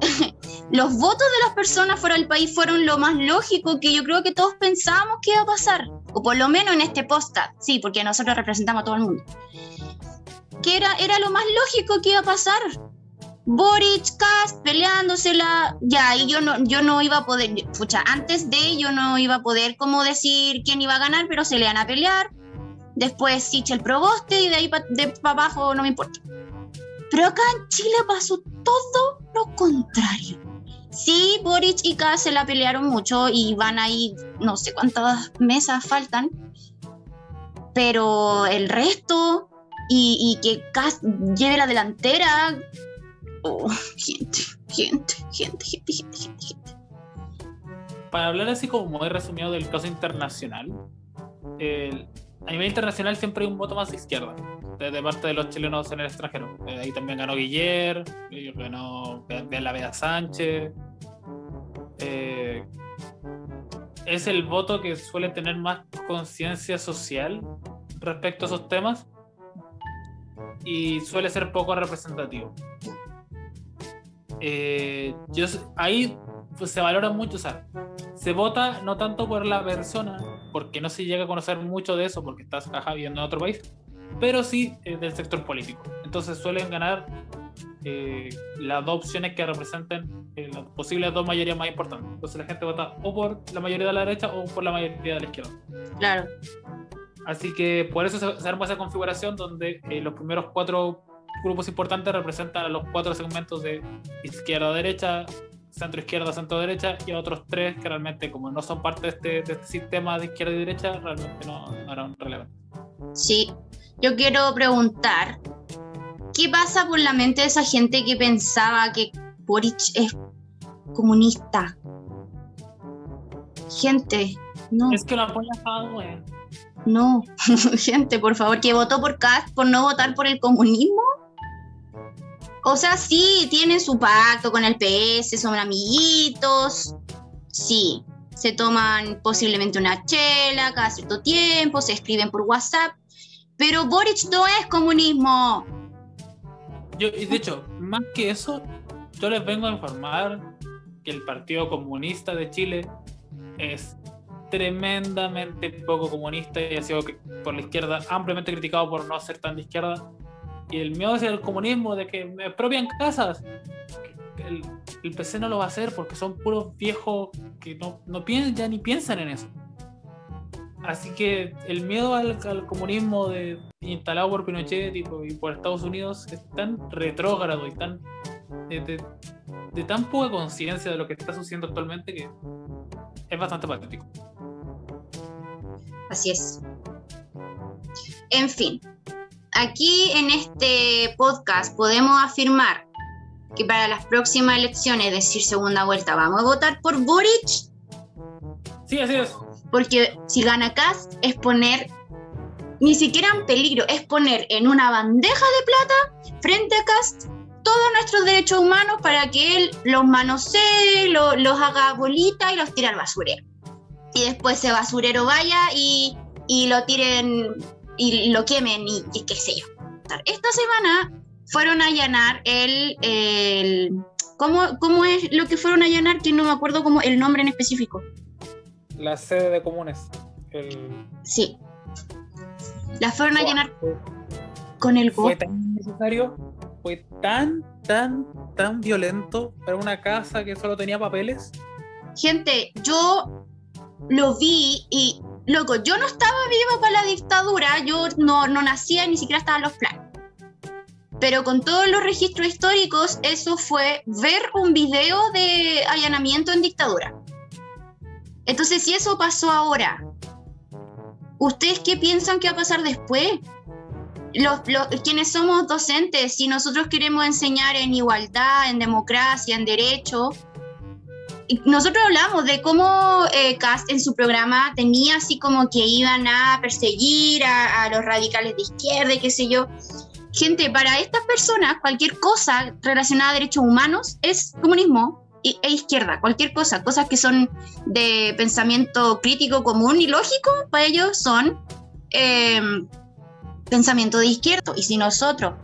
los votos de las personas fuera del país fueron lo más lógico que yo creo que todos pensábamos que iba a pasar, o por lo menos en este posta, sí, porque nosotros representamos a todo el mundo. Que era, era lo más lógico que iba a pasar. Boric, Kast peleándosela, ya, y yo no, yo no iba a poder, escucha, antes de yo no iba a poder como decir quién iba a ganar, pero se le van a pelear. Después Sichel Proboste y de ahí para abajo no me importa. Pero acá en Chile pasó todo lo contrario. Sí, Boric y Kass se la pelearon mucho y van ahí, no sé cuántas mesas faltan, pero el resto y, que Kass lleve la delantera, oh, gente, gente, gente, gente, gente, gente, gente. Para hablar así como muy resumido del caso internacional, a nivel internacional siempre hay un voto más de izquierda, de, parte de los chilenos en el extranjero. Eh, ahí también ganó Guiller, ganó la Veda Sánchez. Eh, es el voto que suele tener más conciencia social respecto a esos temas y suele ser poco representativo. Eh, ahí pues, se valora mucho, o sea, se vota no tanto por la persona, porque no se llega a conocer mucho de eso, porque estás viviendo en otro país, pero sí eh, del sector político. Entonces suelen ganar eh, las dos opciones que representen eh, las posibles dos mayorías más importantes. Entonces la gente vota o por la mayoría de la derecha o por la mayoría de la izquierda. Claro. Así que por eso se, se arma esa configuración donde los primeros cuatro grupos importantes representan a los cuatro segmentos de izquierda-derecha, centro izquierda, centro derecha y otros tres que realmente como no son parte de este, de este sistema de izquierda y derecha, realmente no, no eran relevantes. Sí, yo quiero preguntar, ¿qué pasa por la mente de esa gente que pensaba que Boric es comunista? Gente, no. Es que lo apoya a No, gente, por favor, que votó por Cast por no votar por el comunismo. O sea, sí, tienen su pacto con el PS, son amiguitos, sí, se toman posiblemente una chela cada cierto tiempo, se escriben por WhatsApp, pero Boric no es comunismo. Yo, de hecho, más que eso, yo les vengo a informar que el Partido Comunista de Chile es tremendamente poco comunista y ha sido por la izquierda ampliamente criticado por no ser tan de izquierda y el miedo hacia el comunismo de que me expropian casas. El, PC no lo va a hacer porque son puros viejos que no, no piensan, ya ni piensan en eso. Así que el miedo al, comunismo de, instalado por Pinochet y por, Estados Unidos es tan retrógrado y tan de, de tan poca conciencia de lo que está sucediendo actualmente que es bastante patético. Así es. En fin, aquí en este podcast podemos afirmar que para las próximas elecciones, es decir, segunda vuelta, vamos a votar por Boric. Sí, así es. Porque si gana Cast es poner, ni siquiera en peligro, es poner en una bandeja de plata frente a Cast todos nuestros derechos humanos para que él los manosee, los haga bolita y los tire al basurero. Y después ese basurero vaya y, y lo tiren y lo quemen y, qué sé yo. Esta semana fueron a allanar el, el ¿cómo, ¿cómo, es lo que fueron a allanar? Que no me acuerdo como el nombre en específico. La sede de comunes. Sí. La fueron a allanar con el Fue tan necesario, fue tan, tan, tan violento para una casa que solo tenía papeles. Gente, yo lo vi y loco, yo no estaba viva para la dictadura, yo no, no nacía, ni siquiera estaba en los planes. Pero con todos los registros históricos, eso fue ver un video de allanamiento en dictadura. Entonces, si eso pasó ahora, ¿ustedes qué piensan que va a pasar después? Los, quienes somos docentes, si nosotros queremos enseñar en igualdad, en democracia, en derecho, nosotros hablamos de cómo eh, Cast en su programa tenía así como que iban a perseguir a, los radicales de izquierda y qué sé yo. Gente, para estas personas cualquier cosa relacionada a derechos humanos es comunismo e, izquierda, cualquier cosa, cosas que son de pensamiento crítico común y lógico, para ellos son eh, pensamiento de izquierda. Y si nosotros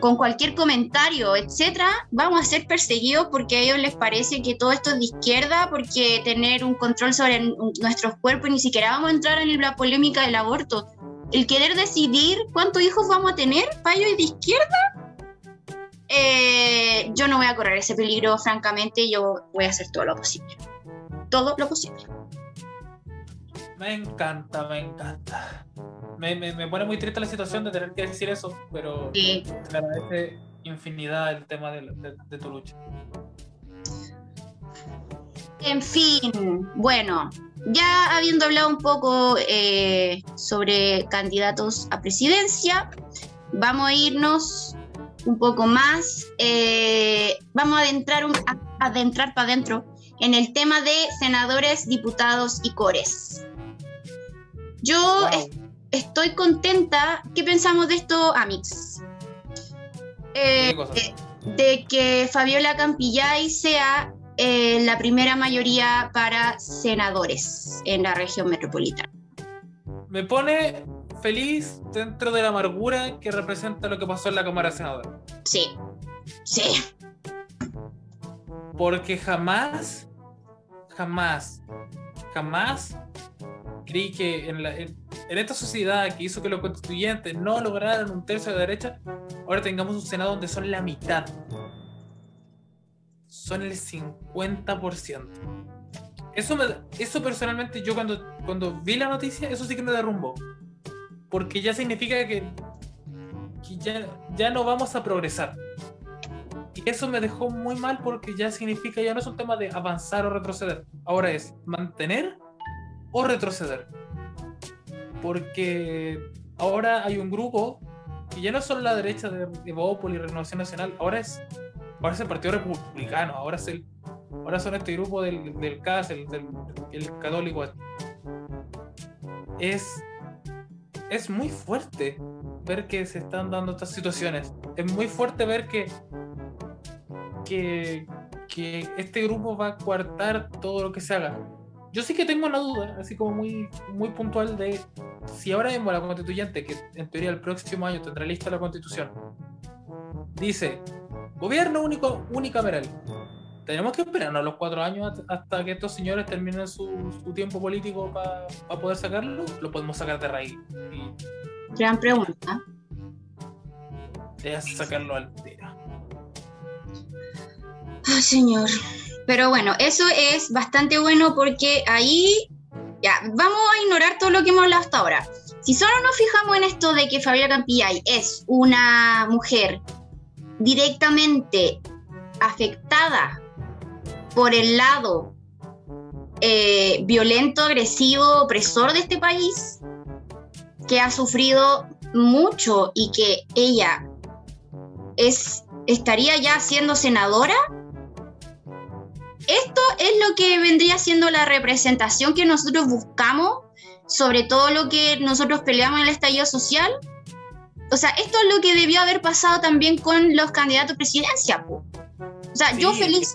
con cualquier comentario, etcétera, vamos a ser perseguidos porque a ellos les parece que todo esto es de izquierda, porque tener un control sobre nuestros cuerpos, ni siquiera vamos a entrar en la polémica del aborto. El querer decidir cuántos hijos vamos a tener, ellos es de izquierda. Eh, yo no voy a correr ese peligro, francamente, yo voy a hacer todo lo posible. Todo lo posible. Me encanta, me encanta me, me, pone muy triste la situación de tener que decir eso, pero sí. te agradece infinidad el tema de, de, tu lucha. En fin, bueno, ya habiendo hablado un poco eh, sobre candidatos a presidencia, vamos a irnos un poco más, eh, vamos a adentrar, un, adentrar para adentro en el tema de senadores, diputados y cores. Yo estoy contenta. ¿Qué pensamos de esto, Amix? Eh, de, que Fabiola Campillay sea eh, la primera mayoría para senadores en la región metropolitana. Me pone feliz dentro de la amargura que representa lo que pasó en la Cámara de Senadores. Sí, sí. Porque jamás, jamás, jamás creí que en, esta sociedad que hizo que los constituyentes no lograran un tercio de derecha, ahora tengamos un Senado donde son la mitad. Son el 50%. Eso, eso personalmente yo cuando, cuando vi la noticia, eso sí que me derrumbó. Porque ya significa que, ya, ya no vamos a progresar. Y eso me dejó muy mal porque ya significa, ya no es un tema de avanzar o retroceder. Ahora es mantener o retroceder. Porque ahora hay un grupo que ya no es solo la derecha de, de y Renovación Nacional, ahora es, ahora es el Partido Republicano, ahora, es el, ahora son este grupo del, del CAS, el, del, el católico. Es, es muy fuerte ver que se están dando estas situaciones. Es muy fuerte ver que, que, que este grupo va a coartar todo lo que se haga yo sí que tengo una duda, así como muy, muy puntual, de si ahora mismo la constituyente, que en teoría el próximo año tendrá lista la constitución, dice gobierno único unicameral. Tenemos que esperarnos los cuatro años hasta que estos señores terminen su, tiempo político para poder sacarlo. Lo podemos sacar de raíz. Gran pregunta. Es sacarlo al señor. Pero bueno, eso es bastante bueno porque ahí ya, vamos a ignorar todo lo que hemos hablado hasta ahora. Si solo nos fijamos en esto de que Fabiola Campillay es una mujer directamente afectada por el lado eh, violento, agresivo, opresor de este país, que ha sufrido mucho y que ella es, estaría ya siendo senadora, esto es lo que vendría siendo la representación que nosotros buscamos sobre todo lo que nosotros peleamos en el estallido social. O sea, esto es lo que debió haber pasado también con los candidatos a presidencia. O sea, yo feliz.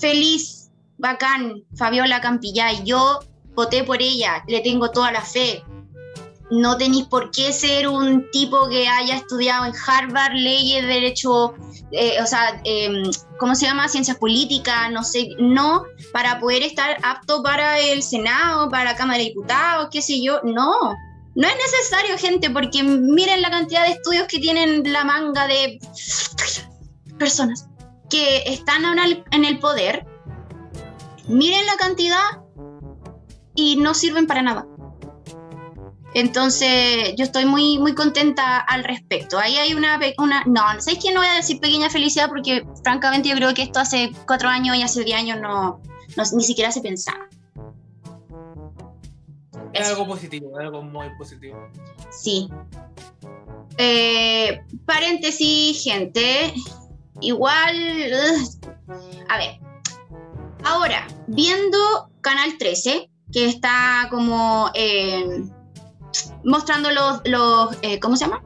Feliz, bacán, Fabiola Campillay. Yo voté por ella, le tengo toda la fe. No tenéis por qué ser un tipo que haya estudiado en Harvard leyes, derecho eh, o sea, em, ¿cómo se llama? Ciencias políticas, no sé, no, para poder estar apto para el Senado, para la Cámara de Diputados, qué sé yo, no. No es necesario, gente, porque miren la cantidad de estudios que tienen la manga de personas que están ahora en el poder. Miren la cantidad y no sirven para nada. Entonces, yo estoy muy, muy contenta al respecto. Ahí hay una, una no, ¿sabéis que no voy a decir pequeña felicidad? Porque francamente yo creo que esto hace cuatro años y hace diez años no, ni siquiera se pensaba. Es algo positivo, es algo muy positivo. Sí. Eh, paréntesis, gente. Igual, a ver. Ahora, viendo Canal 13, que está como... Eh, mostrando los, los eh, ¿cómo se llama?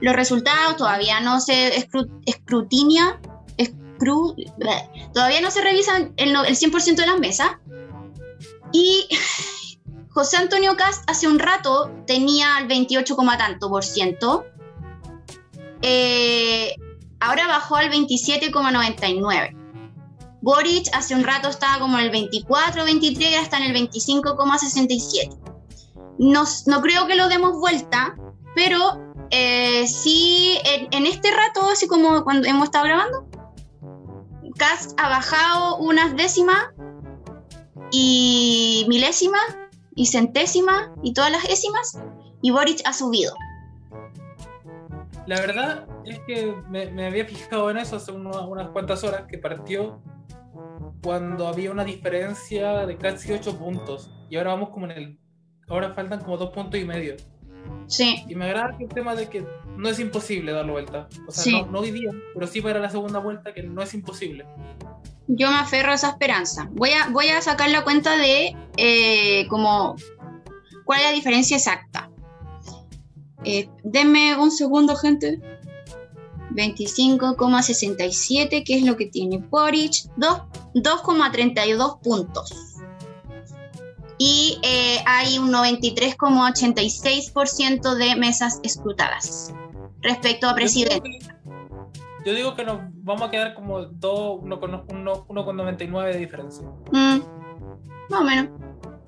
Los resultados, todavía no se escrutinia, todavía no se revisan el, el 100% de las mesas. Y José Antonio Cast hace un rato tenía el 28, tanto por ciento. Eh, ahora bajó al 27,99. Boric hace un rato estaba como en el 24, 23 y está en el 25,67 no, creo que lo demos vuelta, pero eh, sí, en, este rato, así como cuando hemos estado grabando, Cast ha bajado unas décimas y milésimas y centésimas y todas las décimas y Boric ha subido. La verdad es que me, había fijado en eso hace unas cuantas horas que partió cuando había una diferencia de casi 8 puntos. Y ahora vamos como en el. Ahora faltan como 2 puntos y medio. Sí. Y me agrada el tema de que no es imposible darlo vuelta. O sea, Sí. no, no hoy día, pero sí para la segunda vuelta, que no es imposible. Yo me aferro a esa esperanza. Voy a, voy a sacar la cuenta de eh, como cuál es la diferencia exacta. Eh, denme un segundo, gente. 25,67, que es lo que tiene. Dos- 2,32 puntos. Y eh, hay un 93,86% de mesas escrutadas respecto a presidente. Yo digo que nos vamos a quedar como 2, 1,99 de diferencia. Mm, más o menos.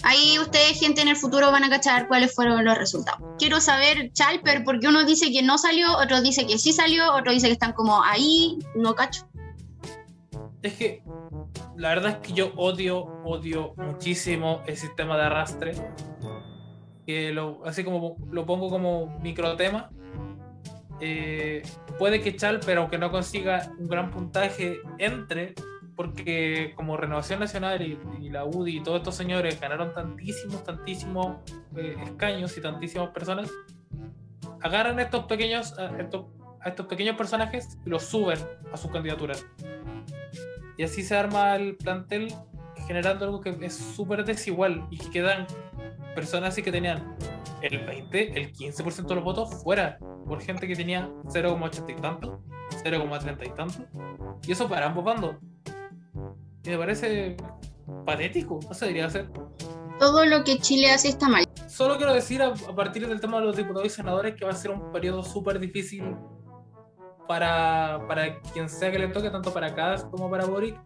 Ahí ustedes, gente, en el futuro van a cachar cuáles fueron los resultados. Quiero saber, Chalper, porque uno dice que no salió, otro dice que sí salió, otro dice que están como ahí, no cacho. Es que la verdad es que yo odio, odio muchísimo el sistema de arrastre. Que lo, así como lo pongo como microtema. Eh, puede que Chalper, aunque no consiga un gran puntaje, entre, porque como Renovación Nacional y, y la UDI y todos estos señores ganaron tantísimos, tantísimos eh, escaños y tantísimas personas, agarran estos pequeños, a estos, a estos pequeños personajes y los suben a sus candidaturas. Y así se arma el plantel generando algo que es súper desigual y que quedan personas así que tenían el 20, el 15% de los votos fuera por gente que tenía 0,80 y tanto, 0,30 y tanto. Y eso para ambos bandos. Y me parece patético, no se debería hacer. Todo lo que Chile hace está mal. Solo quiero decir a, a partir del tema de los diputados y senadores que va a ser un periodo súper difícil para, para quien sea que le toque, tanto para Kass como para Boric,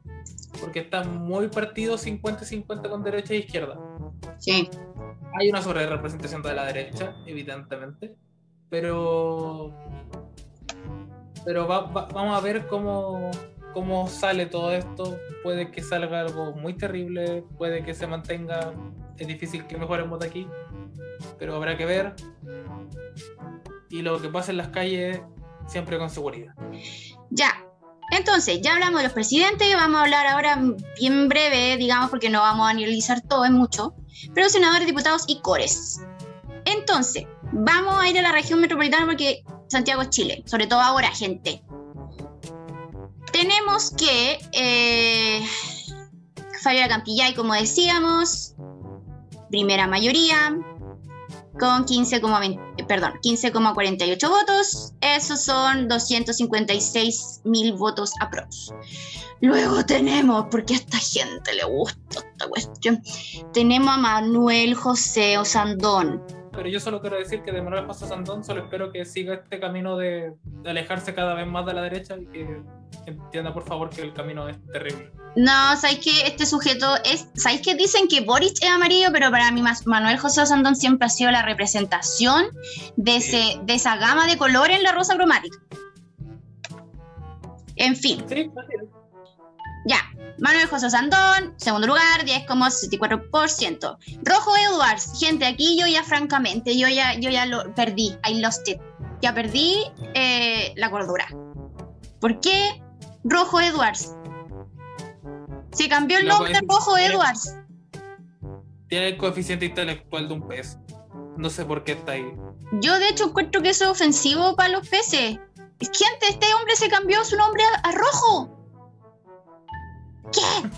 porque están muy partidos 50-50 con derecha e izquierda. Sí. Hay una sobre representación de la derecha, evidentemente, pero pero va- va- vamos a ver cómo, cómo sale todo esto. Puede que salga algo muy terrible, puede que se mantenga. Es difícil que mejoremos de aquí, pero habrá que ver. Y lo que pasa en las calles, siempre con seguridad. Ya. Entonces, ya hablamos de los presidentes, vamos a hablar ahora bien breve, digamos, porque no vamos a analizar todo, es mucho. Pero senadores, diputados y cores. Entonces, vamos a ir a la región metropolitana porque Santiago es Chile, sobre todo ahora, gente. Tenemos que eh, Fabiola Campillay, como decíamos, primera mayoría, con 15,20 perdón, 15,48 votos. Esos son 256 mil votos aprox. Luego tenemos, porque a esta gente le gusta esta cuestión, tenemos a Manuel José Osandón. Pero yo solo quiero decir que de Manuel José Sandón solo espero que siga este camino de, de alejarse cada vez más de la derecha y que entienda por favor que el camino es terrible. No, ¿sabéis que este sujeto es. ¿Sabéis que dicen que Boric es amarillo? Pero para mí, Manuel José Osandón siempre ha sido la representación de, ese, de esa gama de colores en la rosa cromática. En fin. Sí. Ya, Manuel José Sandón, segundo lugar, 10,64%. Rojo Edwards, gente, aquí yo ya francamente, yo ya, yo ya lo perdí, I lost it. Ya perdí eh, la cordura. ¿Por qué Rojo Edwards? Se cambió el nombre es- Rojo Edwards. Tiene el coeficiente intelectual de un pez. No sé por qué está ahí. Yo de hecho encuentro que eso es ofensivo para los peces. Gente, este hombre se cambió su nombre a, a rojo. ¿Qué?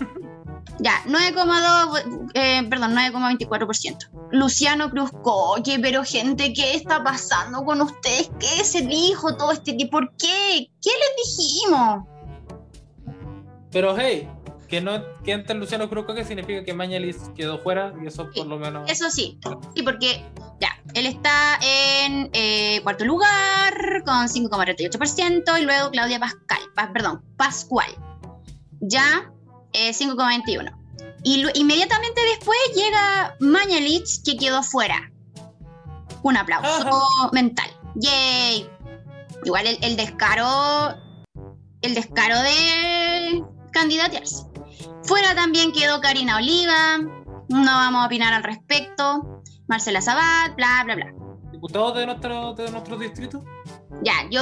Ya, 9,2, eh, perdón, 9,24%. Luciano Cruz Coque, pero gente, ¿qué está pasando con ustedes? ¿Qué se dijo todo este tiempo? ¿Por qué? ¿Qué les dijimos? Pero hey, que no que entre Luciano Cruz que significa que Mañalis quedó fuera y eso por lo menos. Eso sí, sí, porque ya, él está en eh, cuarto lugar con 5,38% y luego Claudia Pascal, pa- perdón, Pascual, ya eh, 5,21%. Y lu- inmediatamente después llega Mañalich que quedó fuera. Un aplauso mental. ¡Yay! Igual el, el descaro, el descaro de candidatearse. Fuera también quedó Karina Oliva, no vamos a opinar al respecto. Marcela Sabat, bla, bla, bla. Diputados de nuestro, de nuestro distrito. Ya, yo,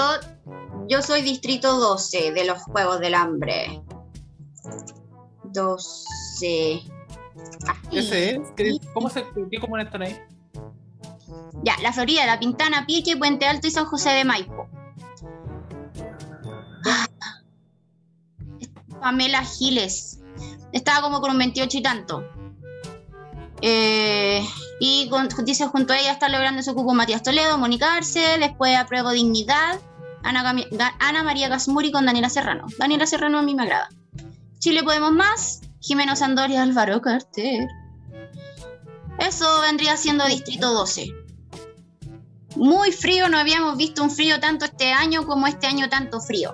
yo soy distrito 12 de los Juegos del Hambre. 12. Ahí. Ese es. ¿Qué- ¿Cómo se qué están ahí? Ya, La Florida, La Pintana, Pique, Puente Alto y San José de Maipo. Ah. Pamela Giles. Estaba como con un 28 y tanto. Eh, y con- dice junto a ella está logrando su cupo Matías Toledo, Mónica Arce, después apruebo Dignidad, Ana, Ana María Gasmuri con Daniela Serrano. Daniela Serrano a mí me agrada. Chile Podemos Más, Jimeno Sandor y Álvaro Carter. Eso vendría siendo Distrito 12. Muy frío, no habíamos visto un frío tanto este año como este año tanto frío.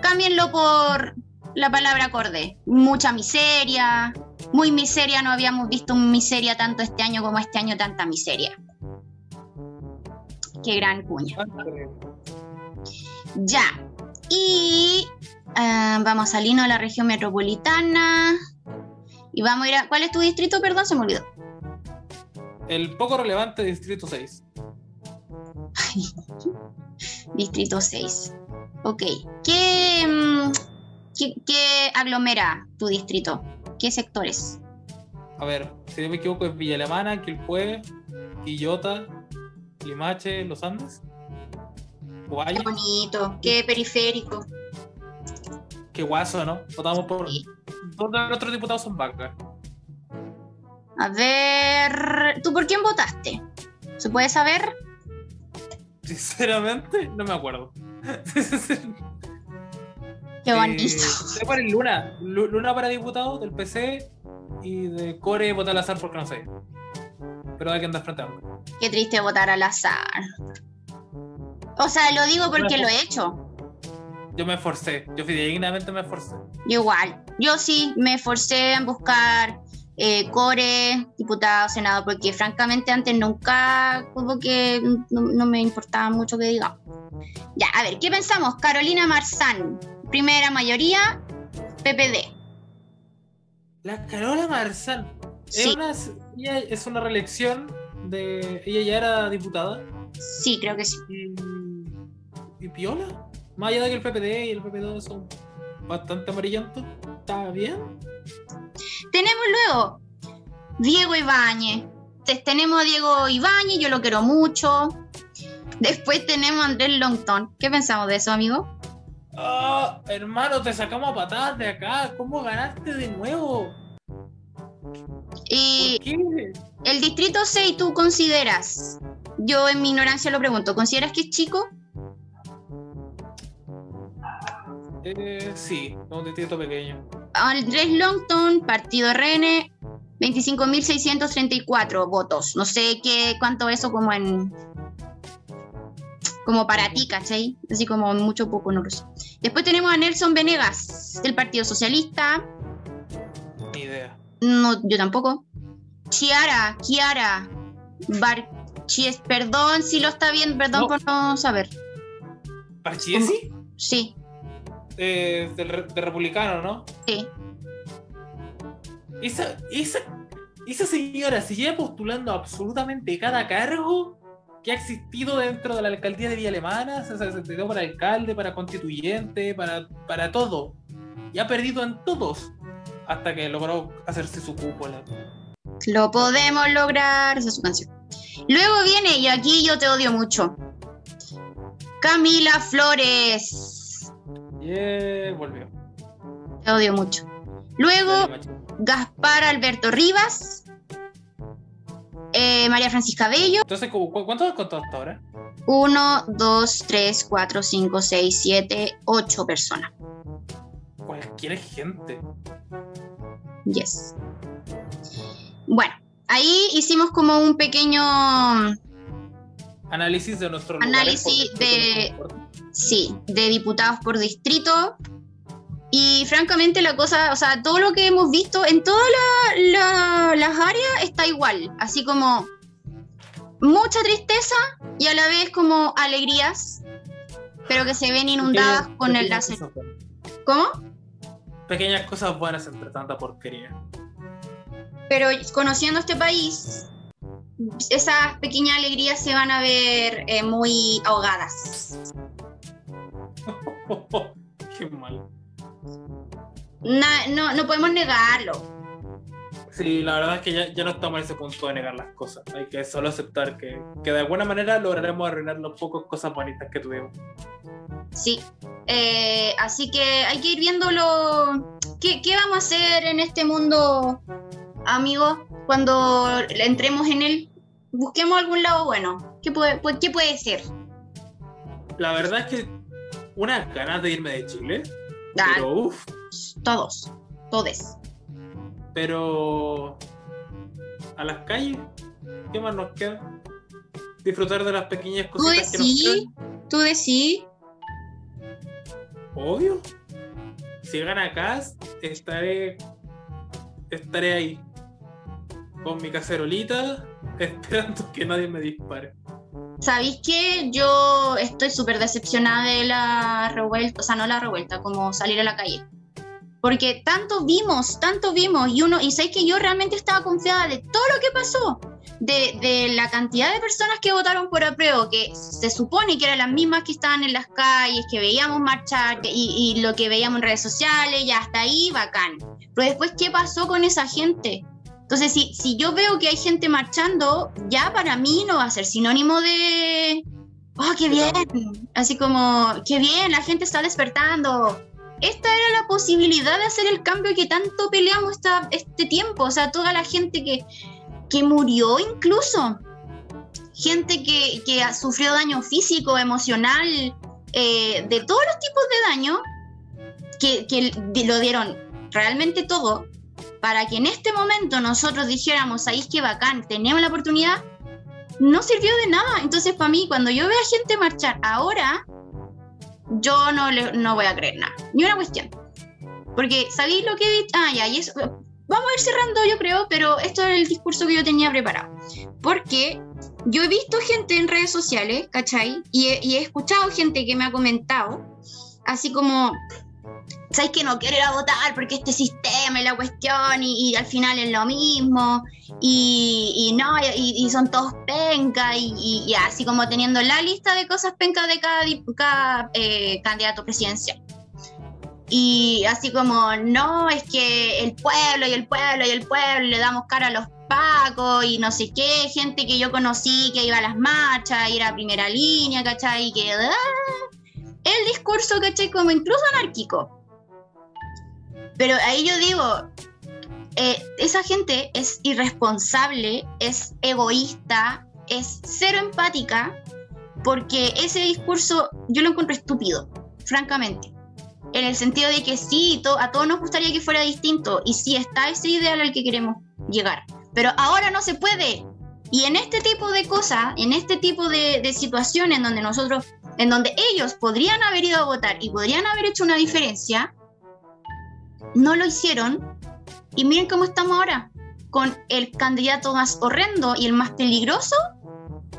Cámbienlo por la palabra acorde. Mucha miseria, muy miseria, no habíamos visto miseria tanto este año como este año tanta miseria. Qué gran cuña. Ya. Y ah, vamos a salirnos a la región metropolitana. Y vamos a ir a... ¿Cuál es tu distrito? Perdón, se me olvidó. El poco relevante Distrito 6. Distrito 6. Ok. ¿Qué, mm, qué, qué aglomera tu distrito? ¿Qué sectores? A ver, si no me equivoco, es Villa Alemana, Quilpué, Quillota, Limache, Los Andes. Guaya, Qué bonito, qué periférico. Qué guaso, ¿no? Votamos por. Sí. Dos de nuestros diputados son vacas. A ver, ¿tú por quién votaste? ¿Se puede saber? Sinceramente, no me acuerdo. Qué bonito. Eh, por el Luna. Lu- Luna para diputado del PC y de Core votar al azar porque no sé. Pero hay que andar frente a algo. Qué triste votar al azar. O sea, lo digo porque lo he hecho. Yo me esforcé. Yo fidedignamente me esforcé. Yo igual. Yo sí me esforcé en buscar eh, core, diputado, senado, porque francamente antes nunca como que no, no me importaba mucho que digamos. Ya, a ver, ¿qué pensamos? Carolina Marzán, primera mayoría, PPD. La Carola Marzán. Sí, Es, una, ella es una reelección de. Ella ya era diputada. sí, creo que sí. Y. Y Piola. Más allá de que el PPD y el PP2 son bastante amarillentos. Está bien. Tenemos luego Diego Ibáñez. Te- Tenemos a Diego Ibáñez, yo lo quiero mucho. Después tenemos a Andrés Longton. ¿Qué pensamos de eso, amigo? Ah, hermano, te sacamos a patadas de acá. ¿Cómo ganaste de nuevo? Y el distrito 6, ¿tú consideras? Yo en mi ignorancia lo pregunto, ¿consideras que es chico? Eh, sí, un distrito pequeño. Andrés Longton, partido RN, 25.634 votos. No sé qué cuánto eso como en... Como para ti, ¿cachai? Así como mucho poco, no lo sé. Después tenemos a Nelson Venegas, del Partido Socialista. Ni idea. No, yo tampoco. Chiara, Kiara, Barchies, perdón si lo está bien, perdón No. por no saber. ¿Parchiesi? Sí, Eh, del de republicano, ¿no? sí. Esa, esa, esa señora se lleva postulando absolutamente cada cargo que ha existido dentro de la alcaldía de Villa Alemana, se, se, se tiró para alcalde, para constituyente, para, para todo. Y ha perdido en todos. Hasta que logró hacerse su cúpula. Lo podemos lograr. Esa es su canción. Luego viene, y aquí yo te odio mucho. Camila Flores. Y volvió. Te odio mucho. Luego. Gaspar Alberto Rivas. eh, María Francisca Bello. Entonces, ¿cu- cu- ¿cuánto has contado hasta ahora? 1, 2, 3, 4, 5, 6, 7, 8 personas. Cualquier gente. Yes. Bueno, ahí hicimos como un pequeño, Análisis de nuestro Análisis de- sí, de diputados por distrito. Y francamente la cosa, o sea, todo lo que hemos visto en todas la- la- las áreas está igual. Así como mucha tristeza y a la vez como alegrías, pero que se ven inundadas con el láser. ¿Cómo? Pequeñas cosas buenas entre tanta porquería. Pero conociendo este país, esas pequeñas alegrías se van a ver eh, muy ahogadas. Qué mal. Na- no, no podemos negarlo. Sí, la verdad es que ya, ya no estamos en ese punto de negar las cosas. Hay que solo aceptar que, que de alguna manera lograremos arruinar las pocas cosas bonitas que tuvimos. Sí. Eh, así que hay que ir viéndolo. ¿Qué, ¿Qué vamos a hacer en este mundo, amigos? Cuando entremos en él, busquemos algún lado bueno. ¿Qué puede, pu- qué puede ser? La verdad es que unas ganas de irme de Chile, Ah, pero uff, todos, todes. pero a las calles, ¿qué más nos queda? Disfrutar de las pequeñas Tú cositas que nos decís, quedan. tú decís, Obvio. Si gana Cas, estaré. Estaré ahí. Con mi cacerolita, esperando que nadie me dispare. ¿Sabéis qué? Yo estoy súper decepcionada de la revuelta, o sea, no la revuelta, como salir a la calle. Porque tanto vimos, tanto vimos, y uno, y sabéis que yo realmente estaba confiada de todo lo que pasó, de, la cantidad de personas que votaron por apruebo, que se supone que eran las mismas que estaban en las calles, que veíamos marchar, que- y, y lo que veíamos en redes sociales, ya hasta ahí, bacán. Pero después, ¿qué pasó con esa gente? Entonces, si, si yo veo que hay gente marchando, ya para mí no va a ser sinónimo de, oh, qué bien, así como, qué bien, la gente está despertando. Esta era la posibilidad de hacer el cambio que tanto peleamos esta- este tiempo, o sea, toda la gente que, que murió incluso, gente que, que sufrió daño físico, emocional, eh, de todos los tipos de daño, que, que lo dieron realmente todo para que en este momento nosotros dijéramos, ahí es que bacán, tenemos la oportunidad, no sirvió de nada. Entonces, para mí, cuando yo veo a gente marchar ahora, yo no, le, no voy a creer nada, ni una cuestión. Porque, ¿sabéis lo que he dicho? Ah, ya, y eso, vamos a ir cerrando, yo creo, pero esto era el discurso que yo tenía preparado. Porque yo he visto gente en redes sociales, ¿cachai? Y he, y he escuchado gente que me ha comentado, así como, ¿sabes que no quiero ir a votar porque este sistema y la cuestión y, y al final es lo mismo y, y no, y, y son todos pencas y, así como teniendo la lista de cosas pencas de cada, cada, eh, candidato presidencial. Y así como, no, es que el pueblo y el pueblo y el pueblo le damos cara a los pacos y no sé qué, gente que yo conocí que iba a las marchas, ir a primera línea, ¿cachai? Y que... ah, el discurso, ¿cachai? Como incluso anárquico. Pero ahí yo digo, eh, esa gente es irresponsable, es egoísta, es cero empática, porque ese discurso yo lo encuentro estúpido, francamente. En el sentido de que sí, to- a todos nos gustaría que fuera distinto, y sí está ese ideal al que queremos llegar. Pero ahora no se puede. Y en este tipo de cosas, en este tipo de, de situaciones donde nosotros, en donde ellos podrían haber ido a votar y podrían haber hecho una diferencia, no lo hicieron. Y miren cómo estamos ahora, con el candidato más horrendo y el más peligroso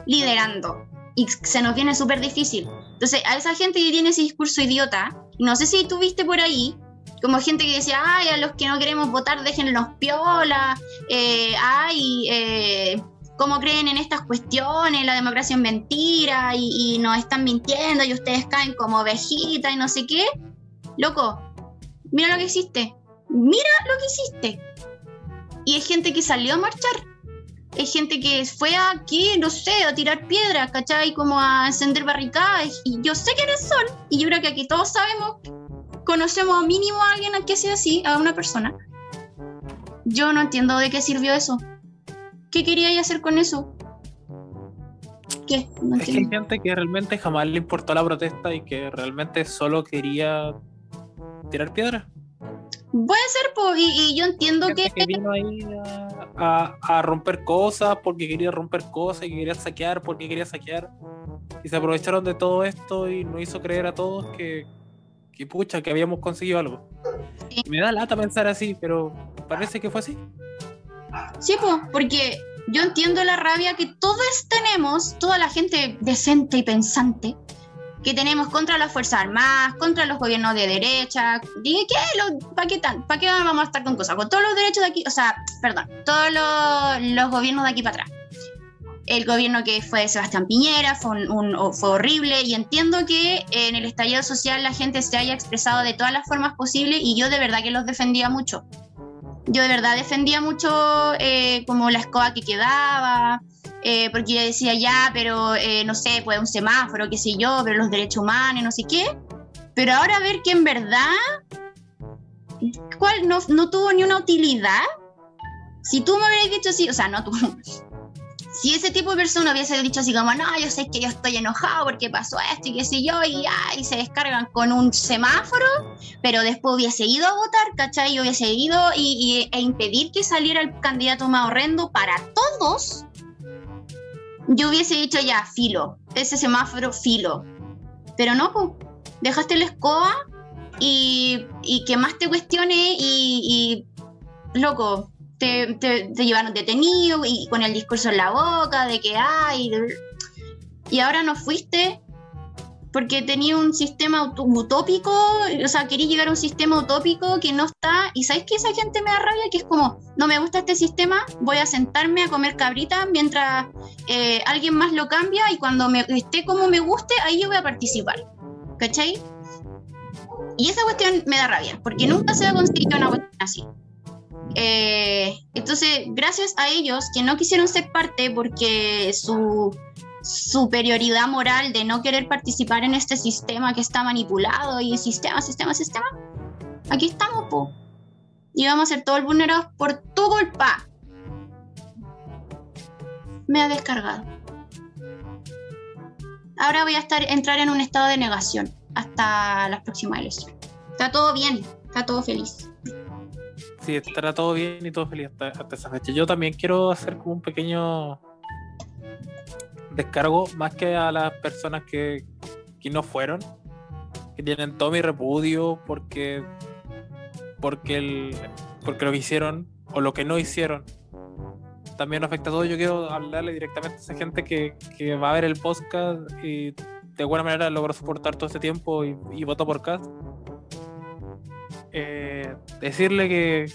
liderando. Y se nos viene súper difícil. Entonces, a esa gente que tiene ese discurso idiota, no sé si tú viste por ahí, como gente que decía, ay, a los que no queremos votar, déjenlos piola, eh, ay, eh, cómo creen en estas cuestiones, la democracia es mentira y, y nos están mintiendo y ustedes caen como ovejitas y no sé qué. Loco, mira lo que hiciste, mira lo que hiciste. Y hay gente que salió a marchar, hay gente que fue aquí, no sé, a tirar piedras, ¿cachai? Como a encender barricadas. Y yo sé quiénes son, y yo creo que aquí todos sabemos, conocemos mínimo a alguien que sea así, a una persona. Yo no entiendo de qué sirvió eso. ¿Qué quería hacer con eso? ¿Qué? No Es que hay gente que realmente jamás le importó la protesta y que realmente solo quería tirar piedras. Puede ser, pues, y, y yo entiendo que... que vino ahí a, a- a romper cosas porque quería romper cosas y quería saquear porque quería saquear. Y se aprovecharon de todo esto y nos hizo creer a todos que, que pucha, que habíamos conseguido algo. Sí. Me da lata pensar así, pero parece que fue así. Sí, pues, porque yo entiendo la rabia que todos tenemos, toda la gente decente y pensante, que tenemos contra las Fuerzas Armadas, contra los gobiernos de derecha. Dije, ¿qué? ¿Para qué tan? ¿Para qué vamos a estar con cosas? Con todos los derechos de aquí, o sea, perdón, todos los, los gobiernos de aquí para atrás. el gobierno que fue de Sebastián Piñera fue, un, fue horrible y entiendo que en el estallido social la gente se haya expresado de todas las formas posibles y yo de verdad que los defendía mucho. Yo de verdad defendía mucho eh, como la escoba que quedaba, eh, porque yo decía ya, pero eh, no sé, pues un semáforo, qué sé yo, pero los derechos humanos, no sé qué. Pero ahora ver que en verdad, ¿cuál no, no tuvo ni una utilidad? Si tú me hubieras dicho así, o sea, no tú, si ese tipo de persona hubiese dicho así como, no, yo sé que yo estoy enojado porque pasó esto y qué sé yo, y, y se descargan con un semáforo, pero después hubiese ido a votar, ¿cachai? Hubiese ido y, e impedir que saliera el candidato más horrendo para todos, yo hubiese dicho ya, filo, ese semáforo, filo. Pero no, pues, dejaste la escoba y, y que más te cuestione y, y loco, te, te, llevaron detenido y con el discurso en la boca de que hay. Y ahora no fuiste porque tenía un sistema utópico, o sea, quería llegar a un sistema utópico que no está. Y sabes que esa gente me da rabia, que es como, no me gusta este sistema, voy a sentarme a comer cabrita mientras eh, alguien más lo cambia y cuando me, esté como me guste, ahí yo voy a participar. ¿Cachai? Y esa cuestión me da rabia, porque nunca se va a conseguir una cuestión así. Eh, entonces, gracias a ellos que no quisieron ser parte porque su superioridad moral de no querer participar en este sistema que está manipulado y sistema, sistema, sistema, aquí estamos, po. Y vamos a ser todos vulnerados por tu culpa. Me ha descargado. Ahora voy a estar entrar en un estado de negación hasta las próximas elecciones. Está todo bien, está todo feliz sí, estará todo bien y todo feliz hasta, esa fecha. Yo también quiero hacer como un pequeño descargo, más que a las personas que, que no fueron, que tienen todo mi repudio porque, porque, el, porque lo que hicieron o lo que no hicieron también afecta a todo. Yo quiero hablarle directamente a esa gente que, que va a ver el podcast y de alguna manera logró soportar todo este tiempo y, y votó por Cast eh, decirle que,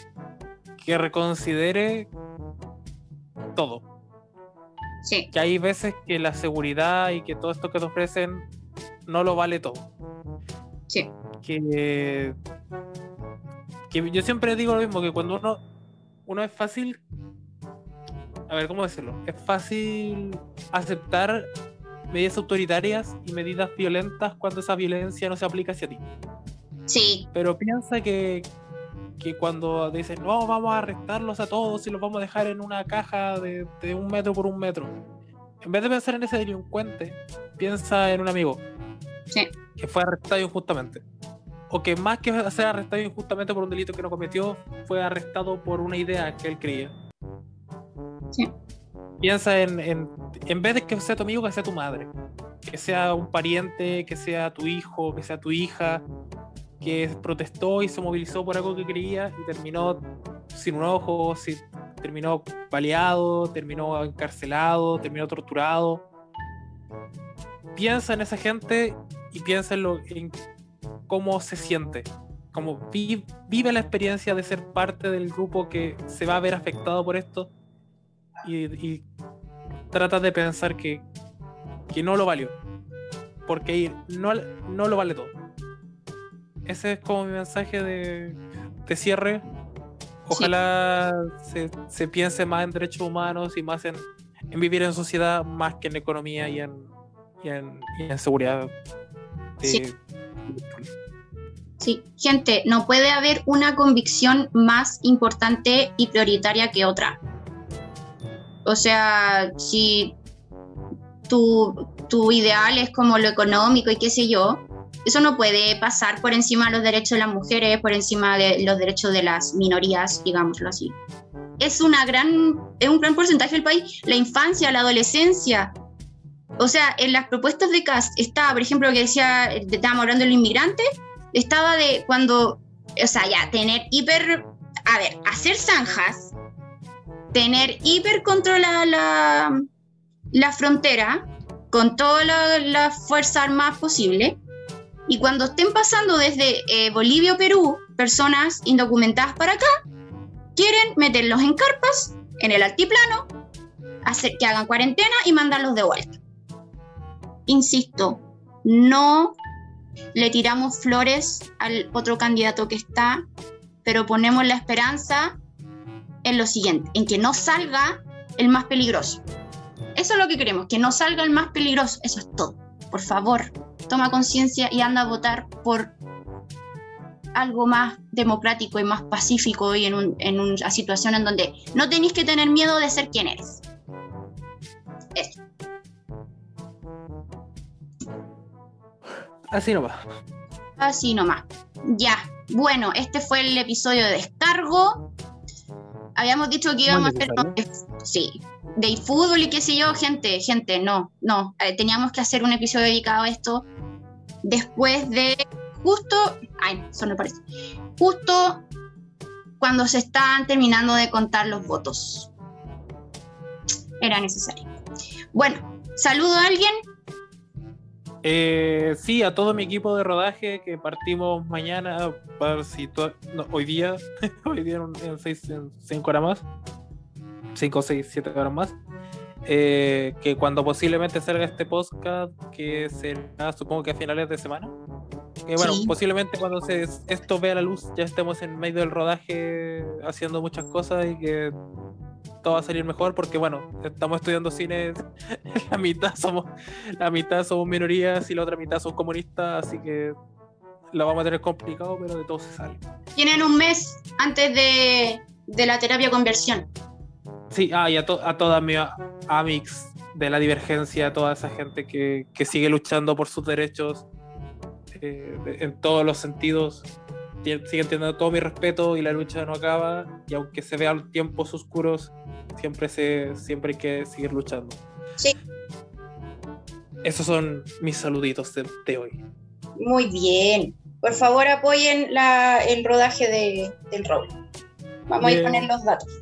que reconsidere todo. Sí. Que hay veces que la seguridad y que todo esto que te ofrecen no lo vale todo. Sí. Que, que yo siempre digo lo mismo, que cuando uno, uno es fácil, a ver, ¿cómo decirlo? Es fácil aceptar medidas autoritarias y medidas violentas cuando esa violencia no se aplica hacia ti. Sí. Pero piensa que, que cuando dicen, no, vamos a arrestarlos a todos y los vamos a dejar en una caja de, un metro por un metro. En vez de pensar en ese delincuente, piensa en un amigo sí. que fue arrestado injustamente. O que más que ser arrestado injustamente por un delito que no cometió, fue arrestado por una idea que él creía. Sí. Piensa en, en, en vez de que sea tu amigo, que sea tu madre. Que sea un pariente, que sea tu hijo, que sea tu hija, que protestó y se movilizó por algo que creía y terminó sin un ojo, terminó baleado, terminó encarcelado, terminó torturado. Piensa en esa gente y piensa en, cómo se siente, como vive la experiencia de ser parte del grupo que se va a ver afectado por esto y, trata de pensar que, que no lo valió, porque no, no lo vale todo ese es como mi mensaje de, cierre. Ojalá se, piense más en derechos humanos y más en, vivir en sociedad más que en economía y en, en, seguridad. sí. sí, gente, no puede haber una convicción más importante y prioritaria que otra. O sea, si tu, tu ideal es como lo económico y qué sé yo, eso no puede pasar por encima de los derechos de las mujeres, por encima de los derechos de las minorías, digámoslo así. Es, una gran, es un gran porcentaje del país, la infancia, la adolescencia. O sea, en las propuestas de CAST estaba, por ejemplo, lo que decía, estábamos hablando de los estaba de cuando, o sea, ya, tener hiper, a ver, hacer zanjas, tener hiper controlada la, la frontera con toda la, la fuerza armada posible, y cuando estén pasando desde eh, Bolivia o Perú personas indocumentadas para acá, quieren meterlos en carpas, en el altiplano, hacer que hagan cuarentena y mandarlos de vuelta. Insisto, no le tiramos flores al otro candidato que está, pero ponemos la esperanza en lo siguiente, en que no salga el más peligroso. Eso es lo que queremos, que no salga el más peligroso, eso es todo. Por favor, toma conciencia y anda a votar por algo más democrático y más pacífico y en, en una situación en donde no tenéis que tener miedo de ser quien eres. Eso. Así nomás. Así nomás. Ya. Bueno, este fue el episodio de descargo. Habíamos dicho que íbamos a hacer. Sí, de fútbol y qué sé yo, gente, gente, no, no. Eh, teníamos que hacer un episodio dedicado a esto después de justo. Ay, eso no parece. Justo cuando se están terminando de contar los votos. Era necesario. Bueno, saludo a alguien. Eh, sí, a todo mi equipo de rodaje que partimos mañana, para si no, hoy día, hoy día en, seis, en cinco horas más, cinco, seis, siete horas más. Eh, que cuando posiblemente salga este podcast, que será supongo que a finales de semana. Que bueno, posiblemente cuando se, esto vea la luz ya estemos en medio del rodaje haciendo muchas cosas y que todo va a salir mejor porque bueno, estamos estudiando cine, la mitad somos, la mitad somos minorías y la otra mitad son comunistas, así que lo vamos a tener complicado, pero de todo se sale. Tienen un mes antes de, de la terapia conversión. Sí, ah, y a, a toda mi amix de la divergencia, a toda esa gente que, que sigue luchando por sus derechos eh, en todos los sentidos. Siguen teniendo todo mi respeto y la lucha no acaba y aunque se vean tiempos oscuros siempre se siempre hay que seguir luchando. Sí. Esos son mis saluditos de, hoy. Muy bien. Por favor apoyen la, el rodaje de, del rol. Vamos a ir a poner los datos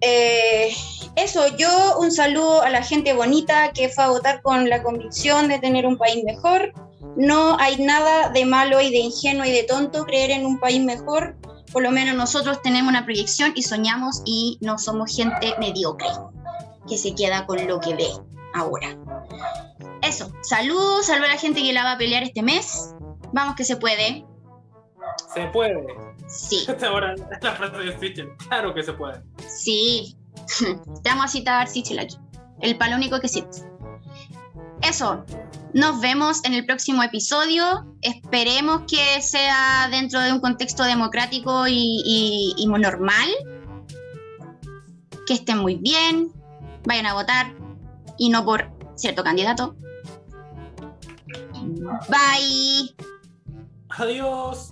eh, eso, yo un saludo a la gente bonita que fue a votar con la convicción de tener un país mejor no hay nada de malo y de ingenuo y de tonto creer en un país mejor. Por lo menos nosotros tenemos una proyección y soñamos y no somos gente mediocre que se queda con lo que ve ahora. Eso, saludos, saludos a la gente que la va a pelear este mes. Vamos que se puede. Se puede. Sí. Ahora la frase de Sichel. Claro que se puede. Sí. Te vamos a citar Sichel aquí. El palo único que existe. Eso, nos vemos en el próximo episodio. Esperemos que sea dentro de un contexto democrático y, normal. Que estén muy bien, vayan a votar y no por cierto candidato. Bye. Adiós.